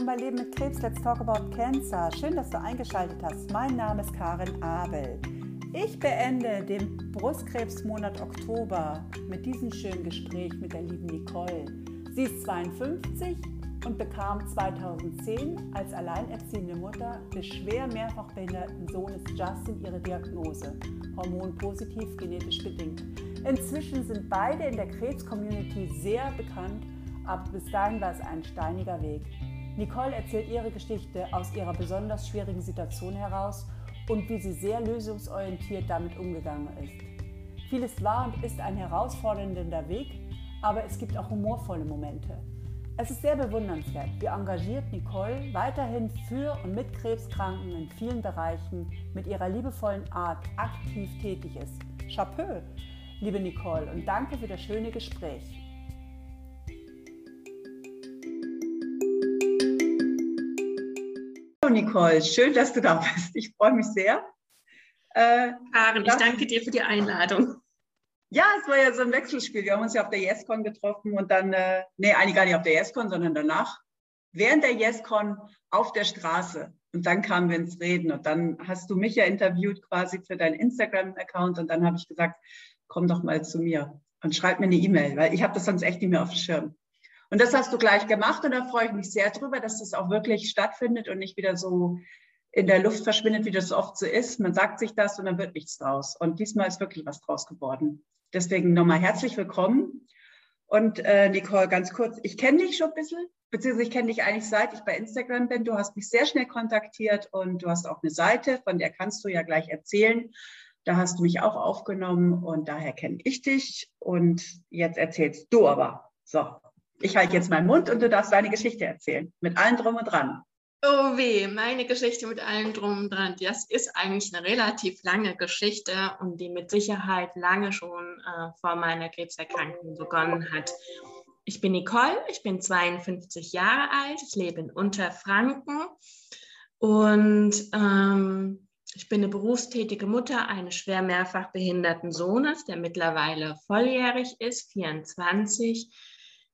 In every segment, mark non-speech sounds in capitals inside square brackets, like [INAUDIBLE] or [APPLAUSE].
willkommen bei Leben mit Krebs. Let's talk about cancer. Schön, dass du eingeschaltet hast. Mein Name ist Karin Abel. Ich beende den Brustkrebsmonat Oktober mit diesem schönen Gespräch mit der lieben Nicole. Sie ist 52 und bekam 2010 als alleinerziehende Mutter des schwer mehrfach behinderten Sohnes Justin ihre Diagnose, hormonpositiv genetisch bedingt. Inzwischen sind beide in der Krebs-Community sehr bekannt, aber bis dahin war es ein steiniger Weg. Nicole erzählt ihre Geschichte aus ihrer besonders schwierigen Situation heraus und wie sie sehr lösungsorientiert damit umgegangen ist. Vieles war und ist ein herausfordernder Weg, aber es gibt auch humorvolle Momente. Es ist sehr bewundernswert, wie engagiert Nicole weiterhin für und mit Krebskranken in vielen Bereichen mit ihrer liebevollen Art aktiv tätig ist. Chapeau, liebe Nicole, und danke für das schöne Gespräch. Nicole, schön, dass du da bist. Ich freue mich sehr. Äh, Karen, ich danke dir für die Einladung. Ja, es war ja so ein Wechselspiel. Wir haben uns ja auf der YesCon getroffen und dann, äh, nee, eigentlich gar nicht auf der YesCon, sondern danach, während der YesCon auf der Straße. Und dann kamen wir ins Reden und dann hast du mich ja interviewt quasi für deinen Instagram-Account und dann habe ich gesagt, komm doch mal zu mir und schreib mir eine E-Mail, weil ich habe das sonst echt nicht mehr auf dem Schirm. Und das hast du gleich gemacht und da freue ich mich sehr drüber, dass das auch wirklich stattfindet und nicht wieder so in der Luft verschwindet, wie das oft so ist. Man sagt sich das und dann wird nichts draus. Und diesmal ist wirklich was draus geworden. Deswegen nochmal herzlich willkommen. Und äh, Nicole, ganz kurz, ich kenne dich schon ein bisschen, beziehungsweise ich kenne dich eigentlich seit ich bei Instagram bin. Du hast mich sehr schnell kontaktiert und du hast auch eine Seite, von der kannst du ja gleich erzählen. Da hast du mich auch aufgenommen und daher kenne ich dich. Und jetzt erzählst du aber. So, ich halte jetzt meinen Mund und du darfst deine Geschichte erzählen. Mit allem drum und dran. Oh weh, meine Geschichte mit allem drum und dran. Das ist eigentlich eine relativ lange Geschichte und die mit Sicherheit lange schon äh, vor meiner Krebserkrankung begonnen hat. Ich bin Nicole, ich bin 52 Jahre alt, ich lebe in Unterfranken und ähm, ich bin eine berufstätige Mutter eines schwer mehrfach behinderten Sohnes, der mittlerweile volljährig ist, 24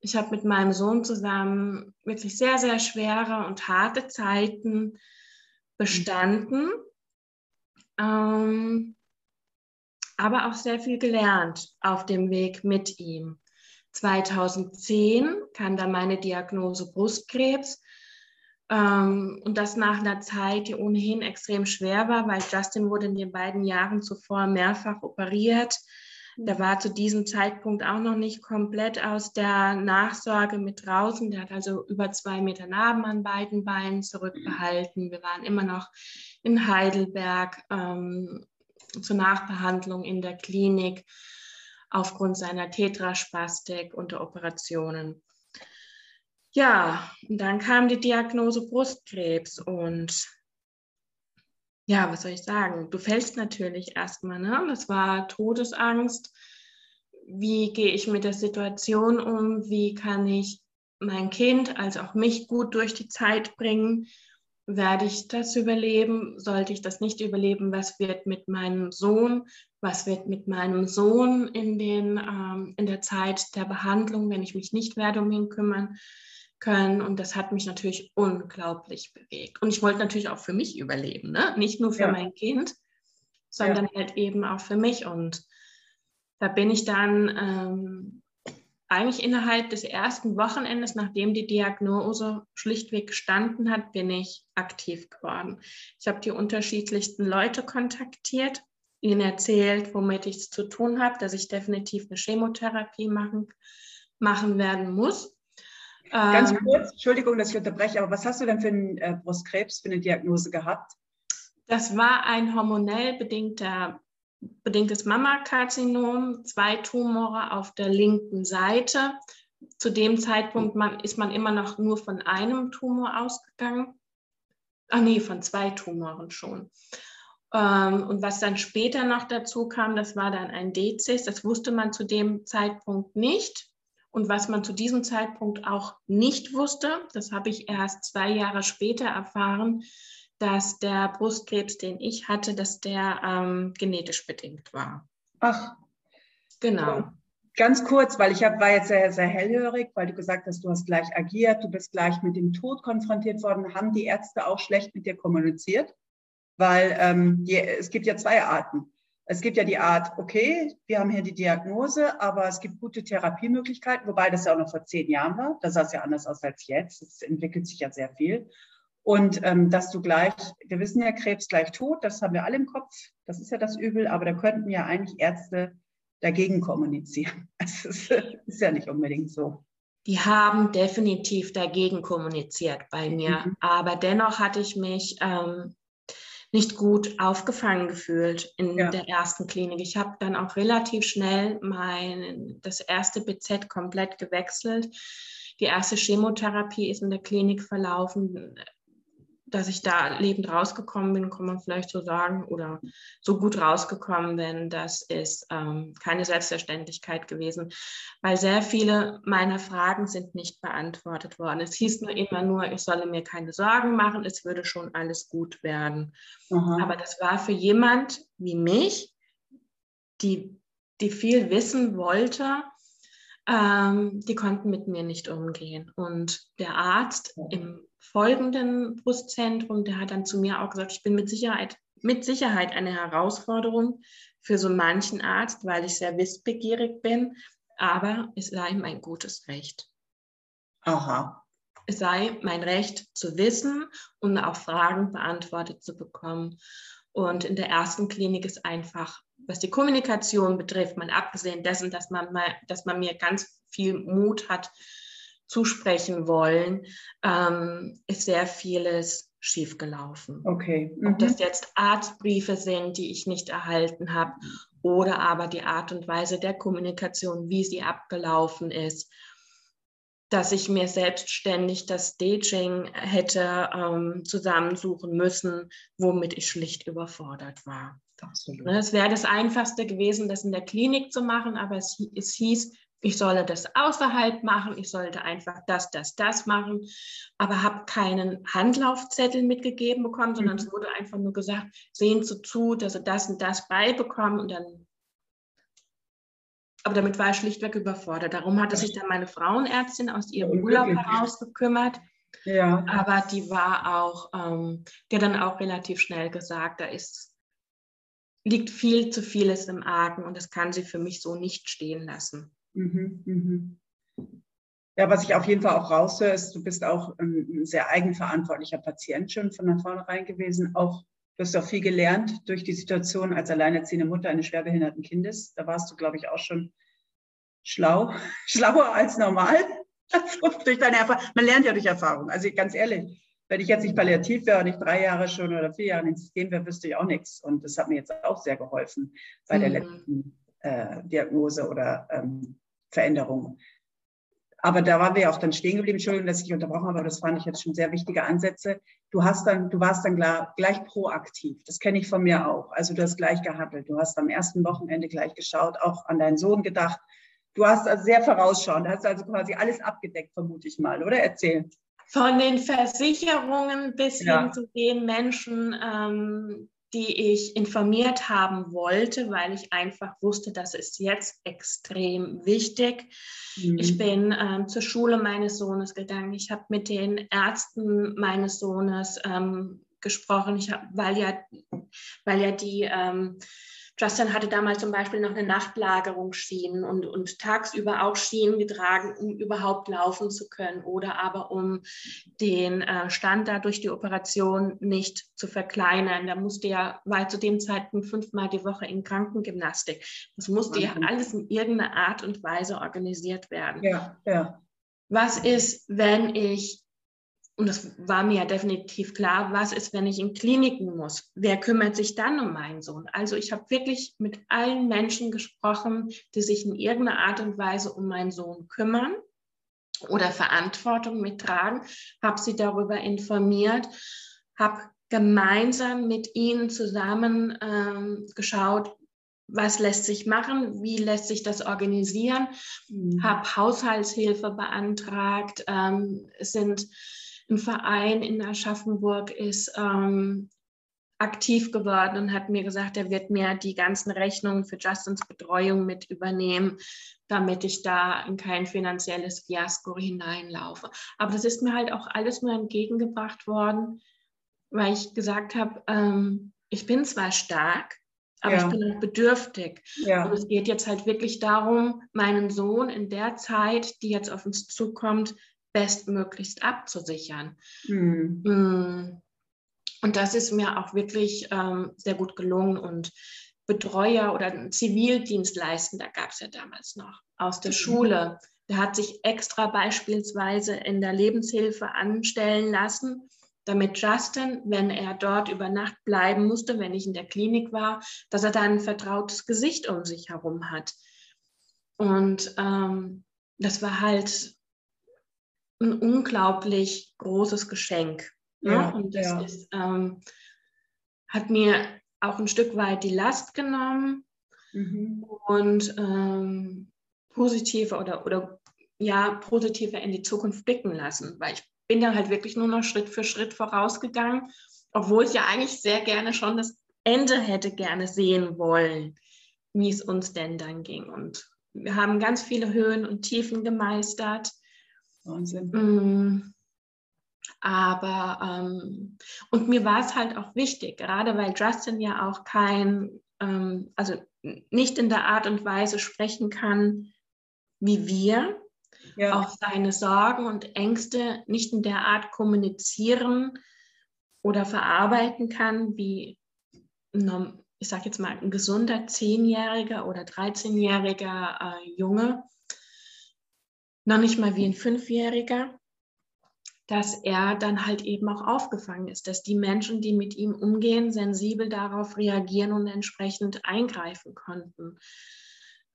ich habe mit meinem Sohn zusammen wirklich sehr, sehr schwere und harte Zeiten bestanden, ähm, aber auch sehr viel gelernt auf dem Weg mit ihm. 2010 kam dann meine Diagnose Brustkrebs ähm, und das nach einer Zeit, die ohnehin extrem schwer war, weil Justin wurde in den beiden Jahren zuvor mehrfach operiert der war zu diesem Zeitpunkt auch noch nicht komplett aus der Nachsorge mit draußen. Der hat also über zwei Meter Narben an beiden Beinen zurückbehalten. Wir waren immer noch in Heidelberg ähm, zur Nachbehandlung in der Klinik aufgrund seiner Tetraspastik unter Operationen. Ja, und dann kam die Diagnose Brustkrebs und ja, was soll ich sagen? Du fällst natürlich erstmal, ne? Das war Todesangst. Wie gehe ich mit der Situation um? Wie kann ich mein Kind als auch mich gut durch die Zeit bringen? Werde ich das überleben? Sollte ich das nicht überleben? Was wird mit meinem Sohn? Was wird mit meinem Sohn in, den, ähm, in der Zeit der Behandlung, wenn ich mich nicht werde um ihn kümmern? Können. Und das hat mich natürlich unglaublich bewegt. Und ich wollte natürlich auch für mich überleben, ne? nicht nur für ja. mein Kind, sondern ja. halt eben auch für mich. Und da bin ich dann ähm, eigentlich innerhalb des ersten Wochenendes, nachdem die Diagnose schlichtweg gestanden hat, bin ich aktiv geworden. Ich habe die unterschiedlichsten Leute kontaktiert, ihnen erzählt, womit ich es zu tun habe, dass ich definitiv eine Chemotherapie machen, machen werden muss Ganz ähm, kurz, Entschuldigung, dass ich unterbreche, aber was hast du denn für einen äh, Brustkrebs, für eine Diagnose gehabt? Das war ein hormonell bedingter, bedingtes Mammakarzinom, zwei Tumore auf der linken Seite. Zu dem Zeitpunkt man, ist man immer noch nur von einem Tumor ausgegangen. Ach nee, von zwei Tumoren schon. Ähm, und was dann später noch dazu kam, das war dann ein Dezis. Das wusste man zu dem Zeitpunkt nicht. Und was man zu diesem Zeitpunkt auch nicht wusste, das habe ich erst zwei Jahre später erfahren, dass der Brustkrebs, den ich hatte, dass der ähm, genetisch bedingt war. Ach. Genau. Ganz kurz, weil ich hab, war jetzt sehr, sehr hellhörig, weil du gesagt hast, du hast gleich agiert, du bist gleich mit dem Tod konfrontiert worden. Haben die Ärzte auch schlecht mit dir kommuniziert? Weil ähm, die, es gibt ja zwei Arten. Es gibt ja die Art, okay, wir haben hier die Diagnose, aber es gibt gute Therapiemöglichkeiten, wobei das ja auch noch vor zehn Jahren war. Da sah es ja anders aus als jetzt. Es entwickelt sich ja sehr viel. Und ähm, dass du gleich, wir wissen ja, Krebs gleich tot, das haben wir alle im Kopf, das ist ja das Übel, aber da könnten ja eigentlich Ärzte dagegen kommunizieren. [LAUGHS] Das ist, ist ja nicht unbedingt so. Die haben definitiv dagegen kommuniziert bei mir, mhm. aber dennoch hatte ich mich ähm, nicht gut aufgefangen gefühlt in ja. der ersten Klinik. Ich habe dann auch relativ schnell mein, das erste BZ komplett gewechselt. Die erste Chemotherapie ist in der Klinik verlaufen dass ich da lebend rausgekommen bin, kann man vielleicht so sagen, oder so gut rausgekommen bin, das ist ähm, keine Selbstverständlichkeit gewesen, weil sehr viele meiner Fragen sind nicht beantwortet worden. Es hieß nur immer nur, ich solle mir keine Sorgen machen, es würde schon alles gut werden. Aha. Aber das war für jemand wie mich, die, die viel wissen wollte, ähm, die konnten mit mir nicht umgehen. Und der Arzt im folgenden Brustzentrum, der hat dann zu mir auch gesagt, ich bin mit Sicherheit, mit Sicherheit eine Herausforderung für so manchen Arzt, weil ich sehr wissbegierig bin, aber es sei mein gutes Recht. Aha. Es sei mein Recht zu wissen und auch Fragen beantwortet zu bekommen. Und in der ersten Klinik ist einfach, was die Kommunikation betrifft, mal abgesehen dessen, dass man, mal, dass man mir ganz viel Mut hat, zusprechen wollen, ähm, ist sehr vieles schiefgelaufen. Okay. Mhm. Ob das jetzt Arztbriefe sind, die ich nicht erhalten habe, oder aber die Art und Weise der Kommunikation, wie sie abgelaufen ist, dass ich mir selbstständig das Staging hätte ähm, zusammensuchen müssen, womit ich schlicht überfordert war. Absolut. Ne, es wäre das Einfachste gewesen, das in der Klinik zu machen, aber es, es hieß, ich solle das außerhalb machen, ich sollte einfach das, das, das machen, aber habe keinen Handlaufzettel mitgegeben bekommen, sondern mhm. es wurde einfach nur gesagt, sehen Sie zu, dass Sie das und das beibekommen und dann. Aber damit war ich schlichtweg überfordert. Darum hatte sich dann meine Frauenärztin aus ihrem Urlaub heraus gekümmert. Ja. Aber die war auch, ähm, hat dann auch relativ schnell gesagt, da ist, liegt viel zu vieles im Argen und das kann sie für mich so nicht stehen lassen. Mhm, mhm. Ja, was ich auf jeden Fall auch raushöre, ist, du bist auch ein sehr eigenverantwortlicher Patient schon von vornherein gewesen. Auch, du hast auch viel gelernt durch die Situation als alleinerziehende Mutter eines schwerbehinderten Kindes. Da warst du, glaube ich, auch schon schlau, [LAUGHS] schlauer als normal. [LAUGHS] durch deine Erfahrung. Man lernt ja durch Erfahrung. Also ganz ehrlich, wenn ich jetzt nicht palliativ wäre und ich drei Jahre schon oder vier Jahre ins System wäre, wüsste ich auch nichts. Und das hat mir jetzt auch sehr geholfen bei mhm. der letzten äh, Diagnose oder ähm, Veränderungen. Aber da waren wir ja auch dann stehen geblieben. Entschuldigung, dass ich unterbrochen habe, aber das fand ich jetzt schon sehr wichtige Ansätze. Du hast dann, du warst dann gleich proaktiv. Das kenne ich von mir auch. Also du hast gleich gehandelt. Du hast am ersten Wochenende gleich geschaut, auch an deinen Sohn gedacht. Du hast also sehr vorausschauend, hast also quasi alles abgedeckt, vermute ich mal, oder? Erzähl. Von den Versicherungen bis ja. hin zu den Menschen, ähm, die ich informiert haben wollte, weil ich einfach wusste, das ist jetzt extrem wichtig. Mhm. Ich bin ähm, zur Schule meines Sohnes gegangen. Ich habe mit den Ärzten meines Sohnes ähm, gesprochen, ich hab, weil, ja, weil ja die ähm, Justin hatte damals zum Beispiel noch eine Nachtlagerung Schienen und, und tagsüber auch Schienen getragen, um überhaupt laufen zu können oder aber um den äh, Stand da durch die Operation nicht zu verkleinern. Da musste ja, war zu dem Zeitpunkt fünfmal die Woche in Krankengymnastik. Das musste ja alles in irgendeiner Art und Weise organisiert werden. Ja, ja. Was ist, wenn ich und das war mir ja definitiv klar, was ist, wenn ich in Kliniken muss? Wer kümmert sich dann um meinen Sohn? Also ich habe wirklich mit allen Menschen gesprochen, die sich in irgendeiner Art und Weise um meinen Sohn kümmern oder Verantwortung mittragen, habe sie darüber informiert, habe gemeinsam mit ihnen zusammen ähm, geschaut, was lässt sich machen, wie lässt sich das organisieren, mhm. habe Haushaltshilfe beantragt, ähm, es sind ein Verein in Aschaffenburg ist ähm, aktiv geworden und hat mir gesagt, er wird mir die ganzen Rechnungen für Justins Betreuung mit übernehmen, damit ich da in kein finanzielles Fiasko hineinlaufe. Aber das ist mir halt auch alles nur entgegengebracht worden, weil ich gesagt habe, ähm, ich bin zwar stark, aber ja. ich bin auch bedürftig. Ja. Und es geht jetzt halt wirklich darum, meinen Sohn in der Zeit, die jetzt auf uns zukommt, bestmöglichst abzusichern. Mhm. Und das ist mir auch wirklich ähm, sehr gut gelungen. Und Betreuer oder Zivildienstleistender gab es ja damals noch aus der mhm. Schule. Der hat sich extra beispielsweise in der Lebenshilfe anstellen lassen, damit Justin, wenn er dort über Nacht bleiben musste, wenn ich in der Klinik war, dass er da ein vertrautes Gesicht um sich herum hat. Und ähm, das war halt ein unglaublich großes Geschenk. Ne? Ja, Und das ja. ist, ähm, hat mir auch ein Stück weit die Last genommen mhm. und ähm, positiver oder, oder ja, positiver in die Zukunft blicken lassen, weil ich bin dann halt wirklich nur noch Schritt für Schritt vorausgegangen, obwohl ich ja eigentlich sehr gerne schon das Ende hätte gerne sehen wollen, wie es uns denn dann ging. Und wir haben ganz viele Höhen und Tiefen gemeistert. Wahnsinn. Mm. Aber, ähm, und mir war es halt auch wichtig, gerade weil Justin ja auch kein, ähm, also nicht in der Art und Weise sprechen kann wie wir, ja. auch seine Sorgen und Ängste nicht in der Art kommunizieren oder verarbeiten kann, wie, ich sage jetzt mal, ein gesunder Zehnjähriger oder 13-jähriger äh, Junge, noch nicht mal wie ein Fünfjähriger dass er dann halt eben auch aufgefangen ist, dass die Menschen, die mit ihm umgehen, sensibel darauf reagieren und entsprechend eingreifen konnten.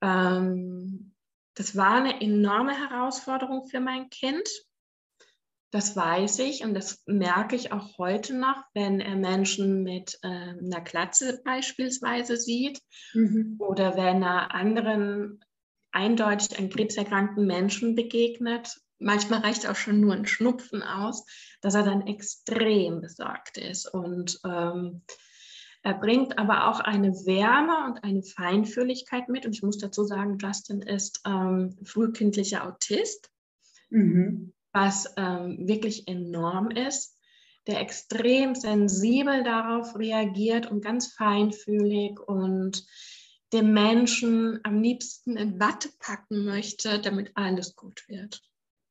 Ähm, das war eine enorme Herausforderung für mein Kind. Das weiß ich und das merke ich auch heute noch, wenn er Menschen mit äh, einer Klatze beispielsweise sieht mhm. oder wenn er anderen eindeutig an krebserkrankten Menschen begegnet manchmal reicht auch schon nur ein Schnupfen aus, dass er dann extrem besorgt ist. Und ähm, er bringt aber auch eine Wärme und eine Feinfühligkeit mit. Und ich muss dazu sagen, Justin ist ähm, frühkindlicher Autist, mhm. was ähm, wirklich enorm ist, der extrem sensibel darauf reagiert und ganz feinfühlig und den Menschen am liebsten in Watte packen möchte, damit alles gut wird.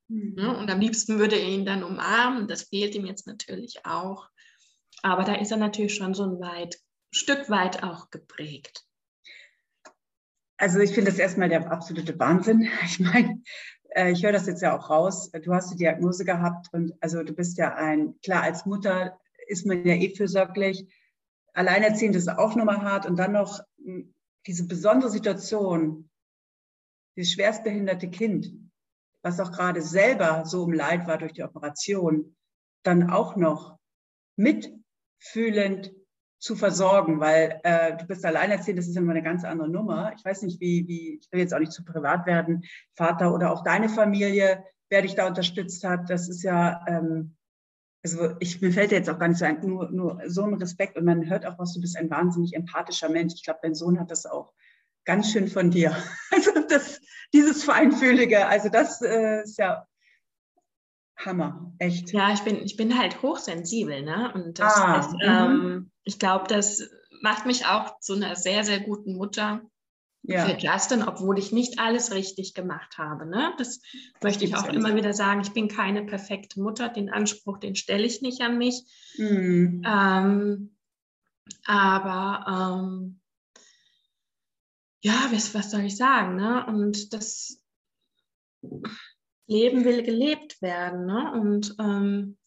Mhm. Und am liebsten würde er ihn dann umarmen. Das fehlt ihm jetzt natürlich auch. Aber da ist er natürlich schon so ein weit, Stück weit auch geprägt. Also ich finde das erstmal der absolute Wahnsinn. [LAUGHS] Ich meine, äh, ich höre das jetzt ja auch raus. Du hast die Diagnose gehabt und also du bist ja ein, klar, als Mutter ist man ja eh fürsorglich. Alleinerziehend ist auch nochmal hart und dann noch hm, diese besondere Situation, dieses schwerstbehinderte Kind was auch gerade selber so im Leid war durch die Operation, dann auch noch mitfühlend zu versorgen, weil äh, du bist alleinerziehend, das ist immer eine ganz andere Nummer. Ich weiß nicht, wie, wie, ich will jetzt auch nicht zu privat werden, Vater oder auch deine Familie, wer dich da unterstützt hat, das ist ja, ähm, also ich, mir fällt jetzt auch gar nicht so ein, nur, nur so ein Respekt und man hört auch was, du bist ein wahnsinnig empathischer Mensch. Ich glaube, dein Sohn hat das auch ganz schön von dir. [LAUGHS] Also das, dieses Feinfühlige, also das äh, ist ja Hammer, echt. Ja, ich bin, ich bin halt hochsensibel, ne? Und das ah, ist, mhm. ähm, ich glaube, das macht mich auch zu einer sehr, sehr guten Mutter ja. für Justin, obwohl ich nicht alles richtig gemacht habe. Ne? Das, das möchte ich auch immer wieder sagen. Ich bin keine perfekte Mutter. Den Anspruch, den stelle ich nicht an mich. Mhm. Ähm, aber ähm, ja, was, was soll ich sagen? Ne? Und das Leben will gelebt werden. Ne? Und ähm,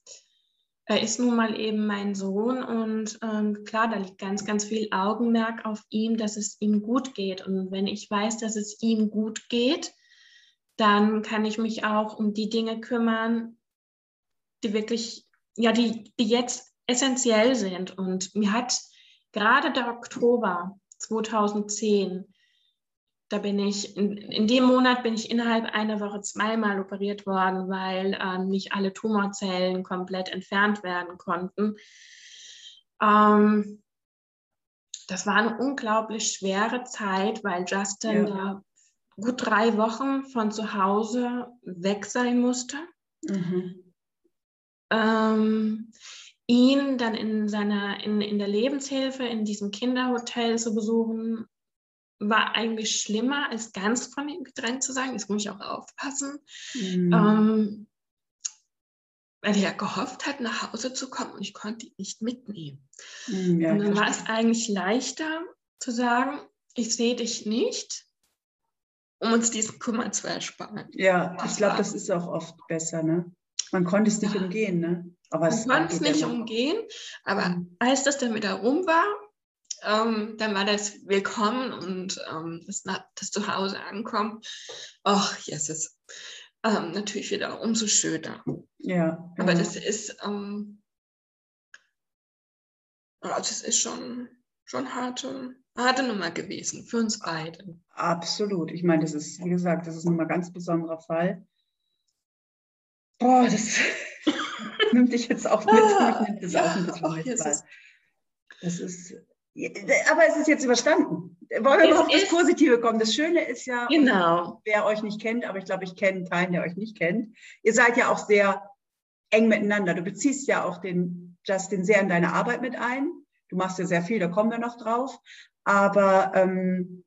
er ist nun mal eben mein Sohn und ähm, klar, da liegt ganz, ganz viel Augenmerk auf ihm, dass es ihm gut geht. Und wenn ich weiß, dass es ihm gut geht, dann kann ich mich auch um die Dinge kümmern, die wirklich, ja, die, die jetzt essentiell sind. Und mir hat gerade der Oktober 2010 da bin ich, in, in, dem Monat bin ich innerhalb einer Woche zweimal operiert worden, weil äh, nicht alle Tumorzellen komplett entfernt werden konnten. Ähm, das war eine unglaublich schwere Zeit, weil Justin ja. da gut drei Wochen von zu Hause weg sein musste. Mhm. Ähm, ihn dann in seiner in, in der Lebenshilfe in diesem Kinderhotel zu besuchen, war eigentlich schlimmer, als ganz von ihm getrennt zu sein. Jetzt muss ich auch aufpassen. Mhm. Ähm, weil er gehofft hat, nach Hause zu kommen und ich konnte ihn nicht mitnehmen. Mhm, ja, und dann war es eigentlich leichter zu sagen, ich sehe dich nicht, um uns diesen Kummer zu ersparen. Ja, ich glaube, das ist auch oft besser. Ne? Man konnte es nicht ja. umgehen. Ne? Aber Man konnte es nicht umgehen, aber mhm. als das dann wieder rum war, ähm, dann war das Willkommen und ähm, das, das Zuhause ankommen. Ach, Jesus. Ähm, natürlich wieder umso schöner. Ja. Aber ja. das ist, ähm, das ist schon, schon harte, harte Nummer gewesen für uns beide. Absolut. Ich meine, das ist, wie gesagt, das ist nun mal ein ganz besonderer Fall. Boah, das [LAUGHS] nimmt dich jetzt auch mit. Nimmt das ja, auch ein bisschen mit. Das ist, aber es ist jetzt überstanden. Wollen wir mal auf das Positive kommen? Das Schöne ist ja, genau. wer euch nicht kennt, aber ich glaube, ich kenne keinen, der euch nicht kennt. Ihr seid ja auch sehr eng miteinander. Du beziehst ja auch den Justin sehr in deine Arbeit mit ein. Du machst ja sehr viel, da kommen wir noch drauf. Aber ähm,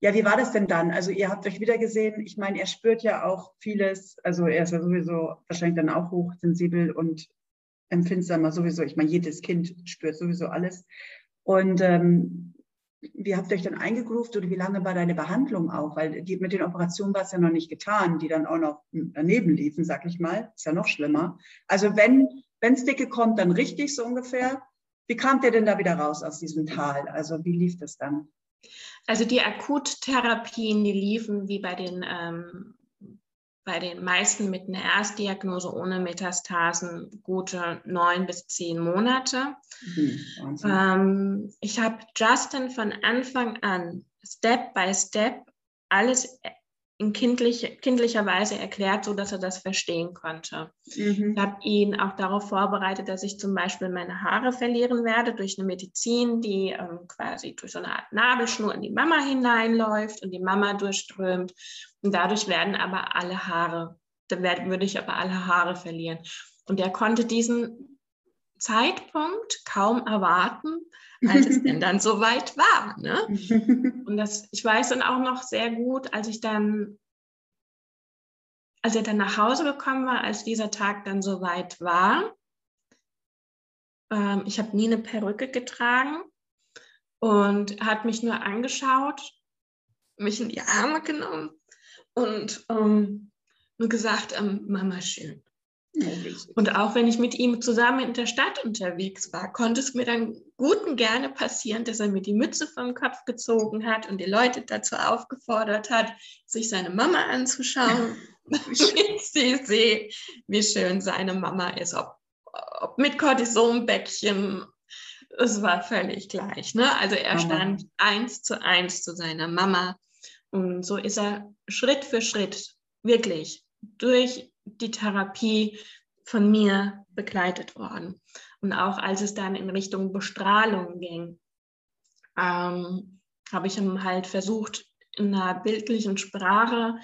ja, wie war das denn dann? Also ihr habt euch wieder gesehen. Ich meine, er spürt ja auch vieles. Also er ist ja sowieso wahrscheinlich dann auch hochsensibel und empfindsamer sowieso. Ich meine, jedes Kind spürt sowieso alles. Und ähm, wie habt ihr euch dann eingegroovt oder wie lange war deine Behandlung auch? Weil die, mit den Operationen war es ja noch nicht getan, die dann auch noch daneben liefen, sag ich mal. Ist ja noch schlimmer. Also wenn es dicke kommt, dann richtig so ungefähr. Wie kamt ihr denn da wieder raus aus diesem Tal? Also wie lief das dann? Also die Akuttherapien, die liefen wie bei den ähm, bei den meisten mit einer Erstdiagnose ohne Metastasen gute neun bis zehn Monate. Mhm, ähm, ich habe Justin von Anfang an Step by Step alles in kindlich, kindlicher Weise erklärt, so dass er das verstehen konnte. Mhm. Ich habe ihn auch darauf vorbereitet, dass ich zum Beispiel meine Haare verlieren werde durch eine Medizin, die ähm, quasi durch so eine Art Nabelschnur in die Mama hineinläuft und die Mama durchströmt. Und dadurch werden aber alle Haare, da werd, würde ich aber alle Haare verlieren. Und er konnte diesen Zeitpunkt kaum erwarten, als es denn [LAUGHS] dann soweit war. Ne? [LAUGHS] Und das, ich weiß dann auch noch sehr gut, als ich dann, als er dann nach Hause gekommen war, als dieser Tag dann soweit war. Ähm, ich habe nie eine Perücke getragen und hat mich nur angeschaut, mich in die Arme genommen und ähm, nur gesagt, ähm, Mama schön. Und auch wenn ich mit ihm zusammen in der Stadt unterwegs war, konnte es mir dann gut und gerne passieren, dass er mir die Mütze vom Kopf gezogen hat und die Leute dazu aufgefordert hat, sich seine Mama anzuschauen. [LAUGHS] ich sehe, wie schön seine Mama ist, ob, ob mit Cortisonbäckchen. Es war völlig gleich. Ne? Also er stand eins zu eins zu seiner Mama. Und so ist er Schritt für Schritt wirklich durch die Therapie von mir begleitet worden. Und auch als es dann in Richtung Bestrahlung ging, ähm, habe ich halt versucht, in einer bildlichen Sprache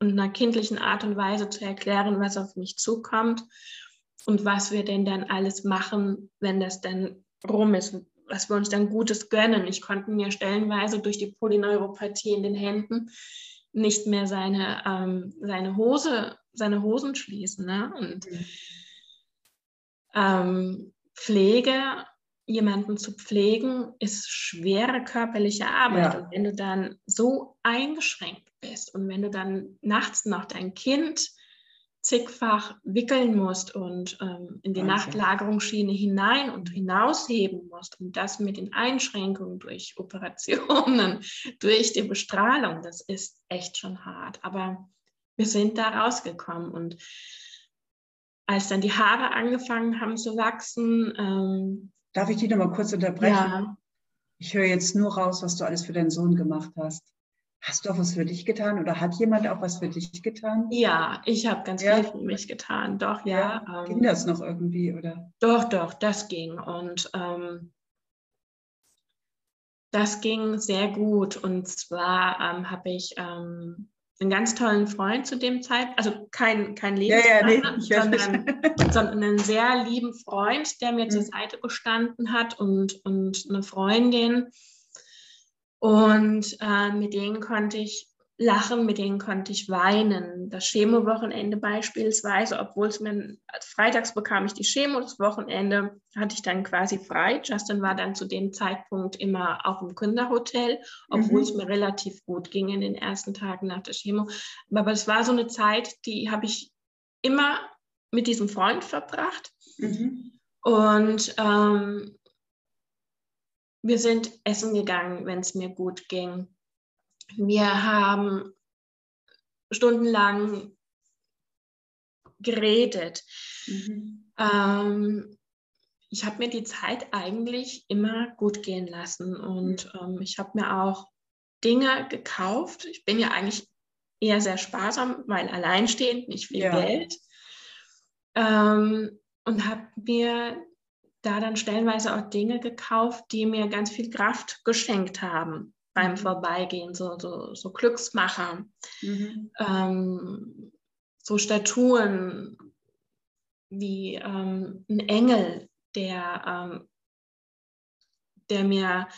und einer kindlichen Art und Weise zu erklären, was auf mich zukommt und was wir denn dann alles machen, wenn das dann rum ist, was wir uns dann Gutes gönnen. Ich konnte mir stellenweise durch die Polyneuropathie in den Händen nicht mehr seine, ähm, seine Hose seine Hosen schließen. Ne? Und mhm. ähm, Pflege, jemanden zu pflegen, ist schwere körperliche Arbeit. Ja. Und wenn du dann so eingeschränkt bist und wenn du dann nachts noch dein Kind zigfach wickeln musst und ähm, in die Wahnsinn. Nachtlagerungsschiene hinein und hinausheben musst und das mit den Einschränkungen durch Operationen, [LAUGHS] durch die Bestrahlung, das ist echt schon hart. Aber wir sind da rausgekommen. Und als dann die Haare angefangen haben zu wachsen. Ähm, Darf ich die noch mal kurz unterbrechen? Ja. Ich höre jetzt nur raus, was du alles für deinen Sohn gemacht hast. Hast du auch was für dich getan oder hat jemand auch was für dich getan? Ja, ich habe ganz ja. viel für mich getan. Doch, ja. ja ähm, ging das noch irgendwie, oder? Doch, doch, das ging. Und ähm, das ging sehr gut. Und zwar ähm, habe ich ähm, einen ganz tollen Freund zu dem Zeitpunkt, also kein, kein Lebenspartner, ja, ja, nee, sondern, sondern, einen sehr lieben Freund, der mir mhm. zur Seite gestanden hat und, und eine Freundin. Und äh, mit denen konnte ich lachen, mit denen konnte ich weinen. Das Chemo-Wochenende beispielsweise, obwohl es mir, freitags bekam ich die Chemo, das Wochenende hatte ich dann quasi frei. Justin war dann zu dem Zeitpunkt immer auch im Kinderhotel, obwohl mhm. es mir relativ gut ging in den ersten Tagen nach der Chemo. Aber es war so eine Zeit, die habe ich immer mit diesem Freund verbracht. Mhm. Und ähm, wir sind essen gegangen, wenn es mir gut ging. Wir haben stundenlang geredet. Mhm. Ähm, ich habe mir die Zeit eigentlich immer gut gehen lassen und mhm. ähm, ich habe mir auch Dinge gekauft. Ich bin ja eigentlich eher sehr sparsam, weil alleinstehend, nicht viel ja. Geld. Ähm, und habe mir da dann stellenweise auch Dinge gekauft, die mir ganz viel Kraft geschenkt haben beim mhm. Vorbeigehen, so, so, so Glücksmacher, mhm. ähm, so Statuen wie ähm, ein Engel, der, ähm, der mir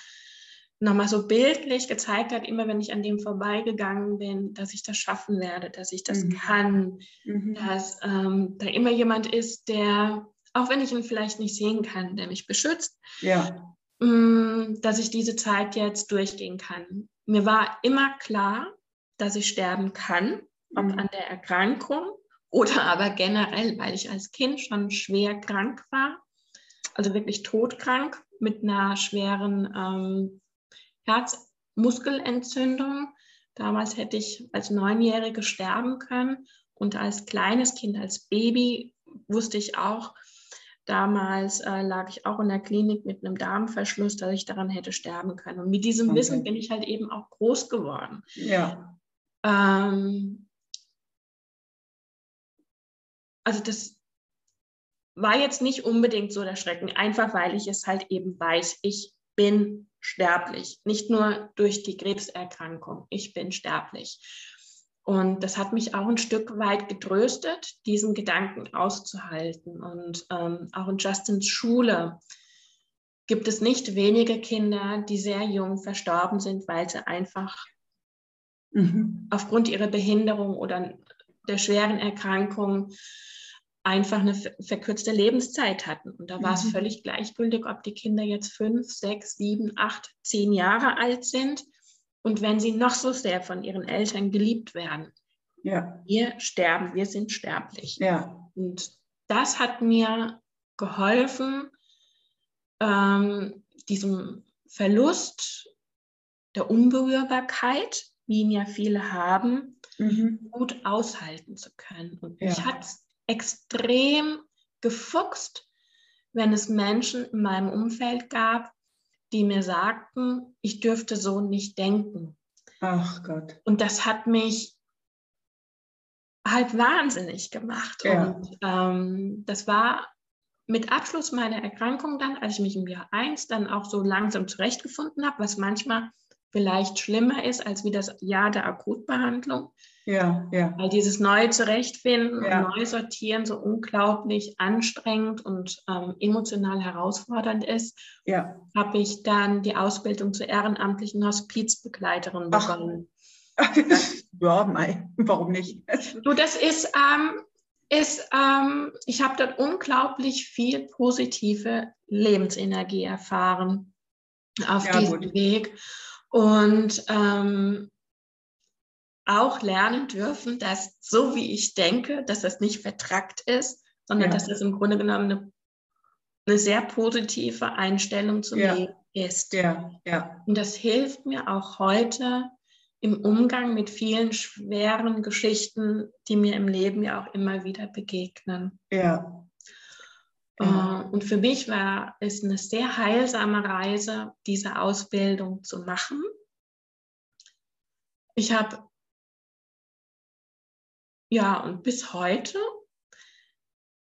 nochmal so bildlich gezeigt hat, immer wenn ich an dem vorbeigegangen bin, dass ich das schaffen werde, dass ich das mhm. kann, mhm. dass ähm, da immer jemand ist, der, auch wenn ich ihn vielleicht nicht sehen kann, der mich beschützt, ja. Mm, dass ich diese Zeit jetzt durchgehen kann. Mir war immer klar, dass ich sterben kann, ob mhm. an der Erkrankung oder aber generell, weil ich als Kind schon schwer krank war, also wirklich todkrank mit einer schweren ähm, Herzmuskelentzündung. Damals hätte ich als Neunjährige sterben können und als kleines Kind, als Baby wusste ich auch, Damals äh, lag ich auch in der Klinik mit einem Darmverschluss, dass ich daran hätte sterben können. Und mit diesem okay. Wissen bin ich halt eben auch groß geworden. Ja. Ähm, also das war jetzt nicht unbedingt so der Schrecken, einfach weil ich es halt eben weiß, ich bin sterblich. Nicht nur durch die Krebserkrankung, ich bin sterblich. Und das hat mich auch ein Stück weit getröstet, diesen Gedanken auszuhalten. Und ähm, auch in Justins Schule gibt es nicht wenige Kinder, die sehr jung verstorben sind, weil sie einfach mhm. aufgrund ihrer Behinderung oder der schweren Erkrankung einfach eine verkürzte Lebenszeit hatten. Und da war es mhm. völlig gleichgültig, ob die Kinder jetzt fünf, sechs, sieben, acht, zehn Jahre alt sind und wenn sie noch so sehr von ihren Eltern geliebt werden, ja. wir sterben, wir sind sterblich. Ja. Und das hat mir geholfen, ähm, diesem Verlust der Unberührbarkeit, wie ihn ja viele haben, mhm. gut aushalten zu können. Und ja. mich hat es extrem gefuchst, wenn es Menschen in meinem Umfeld gab, die mir sagten, ich dürfte so nicht denken. Ach Gott. Und das hat mich halt wahnsinnig gemacht. Ja. Und ähm, das war mit Abschluss meiner Erkrankung dann, als ich mich im Jahr 1 dann auch so langsam zurechtgefunden habe, was manchmal vielleicht schlimmer ist als wie das Jahr der Akutbehandlung. Ja, ja. Weil dieses neue Zurechtfinden ja. und neu sortieren so unglaublich anstrengend und ähm, emotional herausfordernd ist, ja. habe ich dann die Ausbildung zur ehrenamtlichen Hospizbegleiterin begonnen. [LAUGHS] ja, mei, warum nicht? du, das ist, ähm, ist ähm, ich habe dort unglaublich viel positive Lebensenergie erfahren auf ja, diesem gut. Weg. Und ähm, auch lernen dürfen, dass so wie ich denke, dass das nicht vertrackt ist, sondern ja. dass das im Grunde genommen eine, eine sehr positive Einstellung zum ja. Leben ist. Ja. Ja. Und das hilft mir auch heute im Umgang mit vielen schweren Geschichten, die mir im Leben ja auch immer wieder begegnen. Ja. Uh, und für mich war es eine sehr heilsame Reise, diese Ausbildung zu machen ich habe, ja, und bis heute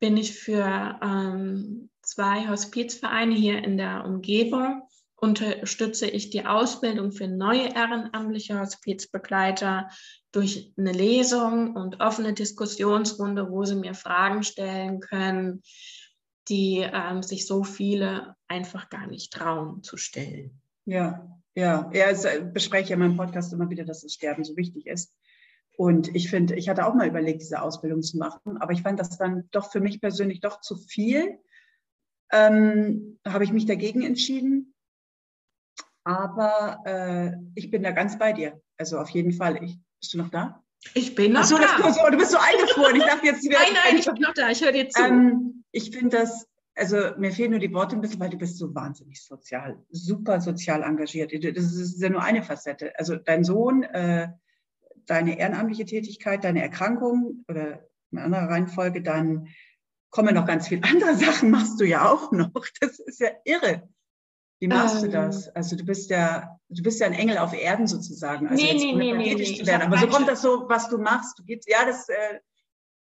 bin ich für ähm, zwei Hospizvereine hier in der Umgebung unterstütze ich die Ausbildung für neue ehrenamtliche Hospizbegleiter durch eine Lesung und offene Diskussionsrunde, wo sie mir Fragen stellen können, die ähm, sich so viele einfach gar nicht trauen zu stellen. Ja, ja, ja, ich äh, bespreche in meinem Podcast immer wieder, dass das Sterben so wichtig ist. Und ich finde, ich hatte auch mal überlegt, diese Ausbildung zu machen, aber ich fand das dann doch für mich persönlich doch zu viel. Ähm, habe ich mich dagegen entschieden, aber äh, ich bin da ganz bei dir. Also auf jeden Fall. Ich, bist du noch da? Ich bin noch so, da. So, du bist so eingefroren. Ich dachte jetzt, nein, nein, ich bin noch da. Ich höre dir zu. Ähm, ich finde das, also mir fehlen nur die Worte ein bisschen, weil du bist so wahnsinnig sozial, super sozial engagiert. Das ist ja nur eine Facette. Also dein Sohn, äh, deine ehrenamtliche Tätigkeit, deine Erkrankung oder in anderer Reihenfolge, dann kommen noch ganz viele [LAUGHS] andere Sachen, machst du ja auch noch. Das ist ja irre. Wie machst ähm, du das? Also du bist ja, du bist ja ein Engel auf Erden sozusagen. Also nee, nee, nee, nee, nee. Zu werden. Aber so kommt das so, was du machst. Du gibst, ja, das äh,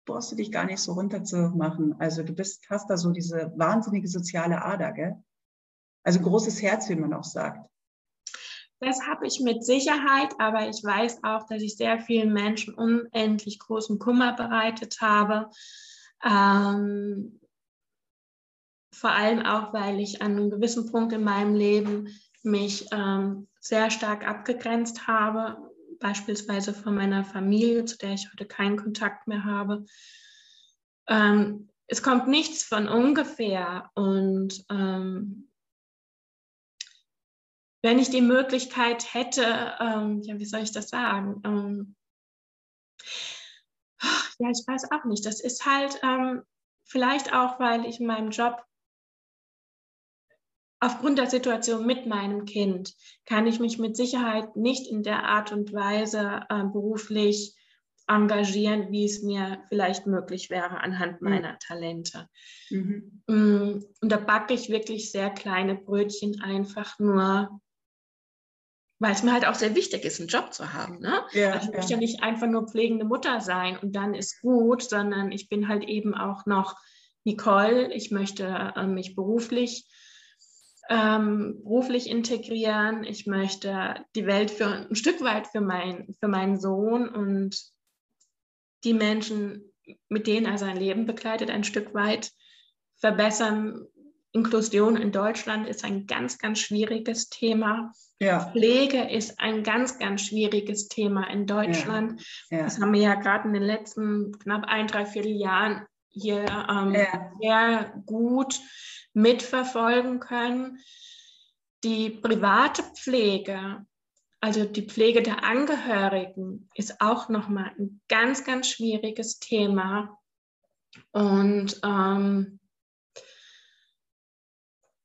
brauchst du dich gar nicht so runterzumachen. Also du bist, hast da so diese wahnsinnige soziale Ader, gell? Also großes Herz, wie man auch sagt. Das habe ich mit Sicherheit, aber ich weiß auch, dass ich sehr vielen Menschen unendlich großen Kummer bereitet habe. Ähm, vor allem auch, weil ich an einem gewissen Punkt in meinem Leben mich ähm, sehr stark abgegrenzt habe, beispielsweise von meiner Familie, zu der ich heute keinen Kontakt mehr habe. Ähm, es kommt nichts von ungefähr und ähm, wenn ich die Möglichkeit hätte, ähm, ja, wie soll ich das sagen? Ähm, ja, ich weiß auch nicht. Das ist halt ähm, vielleicht auch, weil ich in meinem Job aufgrund der Situation mit meinem Kind kann ich mich mit Sicherheit nicht in der Art und Weise äh, beruflich engagieren, wie es mir vielleicht möglich wäre anhand mhm. meiner Talente. Mhm. Mm, und da backe ich wirklich sehr kleine Brötchen einfach nur, weil es mir halt auch sehr wichtig ist, einen Job zu haben. Ne? Ja, also ich möchte ja nicht einfach nur pflegende Mutter sein und dann ist gut, sondern ich bin halt eben auch noch Nicole. Ich möchte äh, mich beruflich ähm, beruflich integrieren. Ich möchte die Welt für ein Stück weit für, mein, für meinen Sohn und die Menschen, mit denen er sein Leben begleitet, ein Stück weit verbessern. Inklusion in Deutschland ist ein ganz, ganz schwieriges Thema. Ja. Pflege ist ein ganz, ganz schwieriges Thema in Deutschland. Ja. Ja. Das haben wir ja gerade in den letzten knapp ein, dreiviertel Jahren hier ähm, sehr gut mitverfolgen können. Die private Pflege, also die Pflege der Angehörigen, ist auch nochmal ein ganz, ganz schwieriges Thema. Und ähm,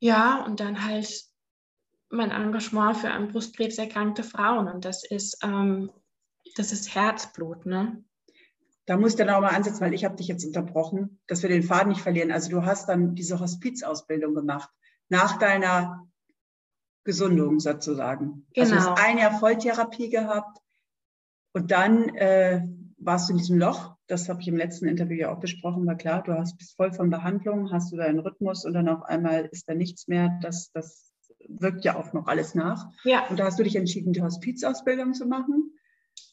ja, und dann halt mein Engagement für an Brustkrebs erkrankte Frauen. Und das ist, ähm, das ist Herzblut, ne? Da muss ich dann auch mal ansetzen, weil ich habe dich jetzt unterbrochen, dass wir den Faden nicht verlieren. Also du hast dann diese Hospizausbildung gemacht nach deiner Gesundung sozusagen. Genau. Also du hast genau. ein Jahr Volltherapie gehabt und dann äh, warst du in diesem Loch. Das habe ich im letzten Interview ja auch besprochen. War klar, du hast bist voll von Behandlung, hast du deinen Rhythmus und dann auf einmal ist da nichts mehr. Das, das wirkt ja auch noch alles nach. Ja. Und da hast du dich entschieden, die Hospizausbildung zu machen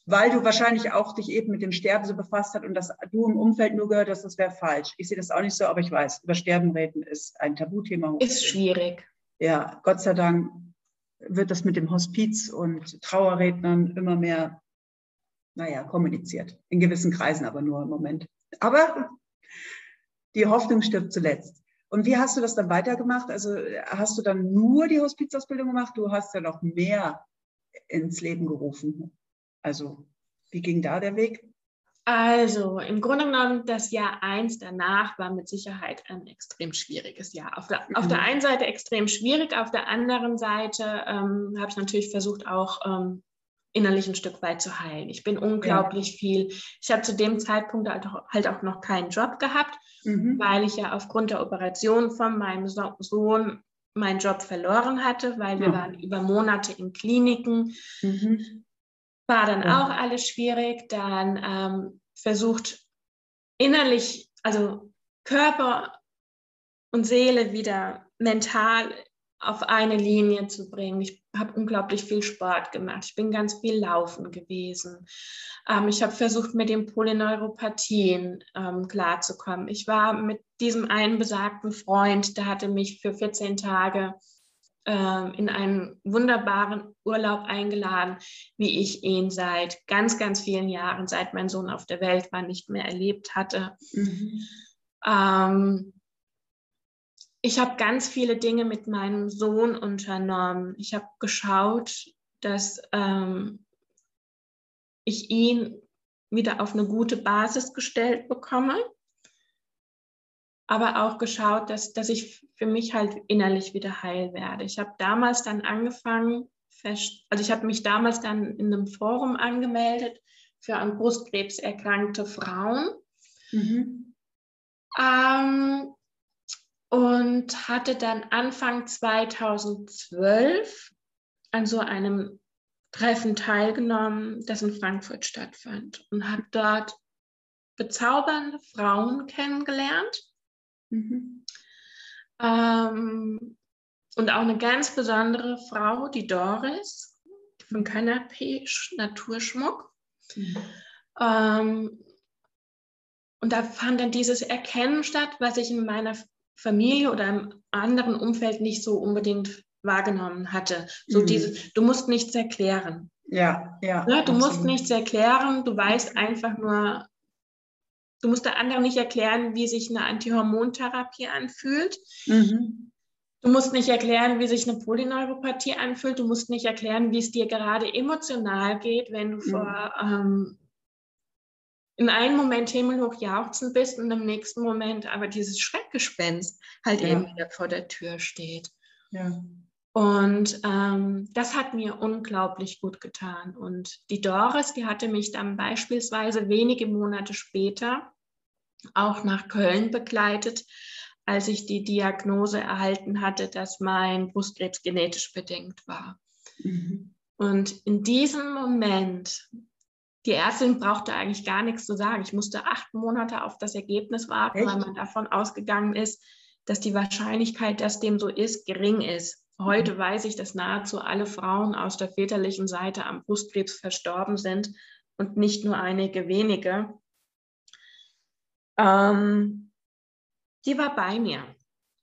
weil du wahrscheinlich auch dich eben mit dem Sterben so befasst hast und dass du im Umfeld nur gehört hast, das wäre falsch. Ich sehe das auch nicht so, aber ich weiß, über Sterben reden ist ein Tabuthema. Ist schwierig. Ja, Gott sei Dank wird das mit dem Hospiz und Trauerrednern immer mehr, naja, kommuniziert. In gewissen Kreisen aber nur im Moment. Aber die Hoffnung stirbt zuletzt. Und wie hast du das dann weitergemacht? Also hast du dann nur die Hospizausbildung gemacht? Du hast ja noch mehr ins Leben gerufen. Also wie ging da der Weg? Also im Grunde genommen, das Jahr eins danach war mit Sicherheit ein extrem schwieriges Jahr. Auf der, mhm. auf der mhm. einen Seite extrem schwierig, auf der anderen Seite ähm, habe ich natürlich versucht, auch ähm, innerlich ein Stück weit zu heilen. Ich bin unglaublich ja. viel. Ich habe zu dem Zeitpunkt halt auch, halt auch noch keinen Job gehabt, mhm. weil ich ja aufgrund der Operation von meinem so Sohn meinen Job verloren hatte, weil wir ja. waren über Monate in Kliniken. Mhm War dann ja. auch alles schwierig. Dann ähm, versucht innerlich, also Körper und Seele wieder mental auf eine Linie zu bringen. Ich habe unglaublich viel Sport gemacht. Ich bin ganz viel laufen gewesen. Ähm, ich habe versucht, mit den Polyneuropathien ähm, klarzukommen. Ich war mit diesem einen besagten Freund, der hatte mich für 14 Tage ähm, in einen wunderbaren Urlaub eingeladen, wie ich ihn seit ganz, ganz vielen Jahren, seit mein Sohn auf der Welt war, nicht mehr erlebt hatte. Mhm. Ähm, ich habe ganz viele Dinge mit meinem Sohn unternommen. Ich habe geschaut, dass ähm, ich ihn wieder auf eine gute Basis gestellt bekomme, aber auch geschaut, dass, dass ich für mich halt innerlich wieder heil werde. Ich habe damals dann angefangen, also ich habe mich damals dann in einem Forum angemeldet für an Brustkrebs erkrankte Frauen. Mhm. Ähm, und hatte dann Anfang 2012 an so einem Treffen teilgenommen, das in Frankfurt stattfand und habe dort bezaubernde Frauen kennengelernt. Mhm. Ähm, und auch eine ganz besondere Frau, die Doris von Canapé Naturschmuck. Mhm. Ähm, und da fand dann dieses Erkennen statt, was ich in meiner Familie oder im anderen Umfeld nicht so unbedingt wahrgenommen hatte. So mhm. dieses, du musst nichts erklären. Ja, ja. ja du absolut. musst nichts erklären, du weißt einfach nur, du musst der anderen nicht erklären, wie sich eine Antihormontherapie anfühlt. Mhm. Du musst nicht erklären, wie sich eine Polyneuropathie anfühlt. Du musst nicht erklären, wie es dir gerade emotional geht, wenn du mhm. vor ähm, in einem Moment himmelhoch jauchzen bist und im nächsten Moment aber dieses Schreckgespenst halt ja. eben wieder vor der Tür steht. Ja. Und ähm, das hat mir unglaublich gut getan. Und die Doris, die hatte mich dann beispielsweise wenige Monate später auch nach Köln begleitet, als ich die Diagnose erhalten hatte, dass mein Brustkrebs genetisch bedingt war. Mhm. Und in diesem Moment die Ärztin brauchte eigentlich gar nichts zu sagen. Ich musste acht Monate auf das Ergebnis warten, Echt? weil man davon ausgegangen ist, dass die Wahrscheinlichkeit, dass dem so ist, gering ist. Heute mhm. weiß ich, dass nahezu alle Frauen aus der väterlichen Seite am Brustkrebs verstorben sind und nicht nur einige wenige. Ähm, die war bei mir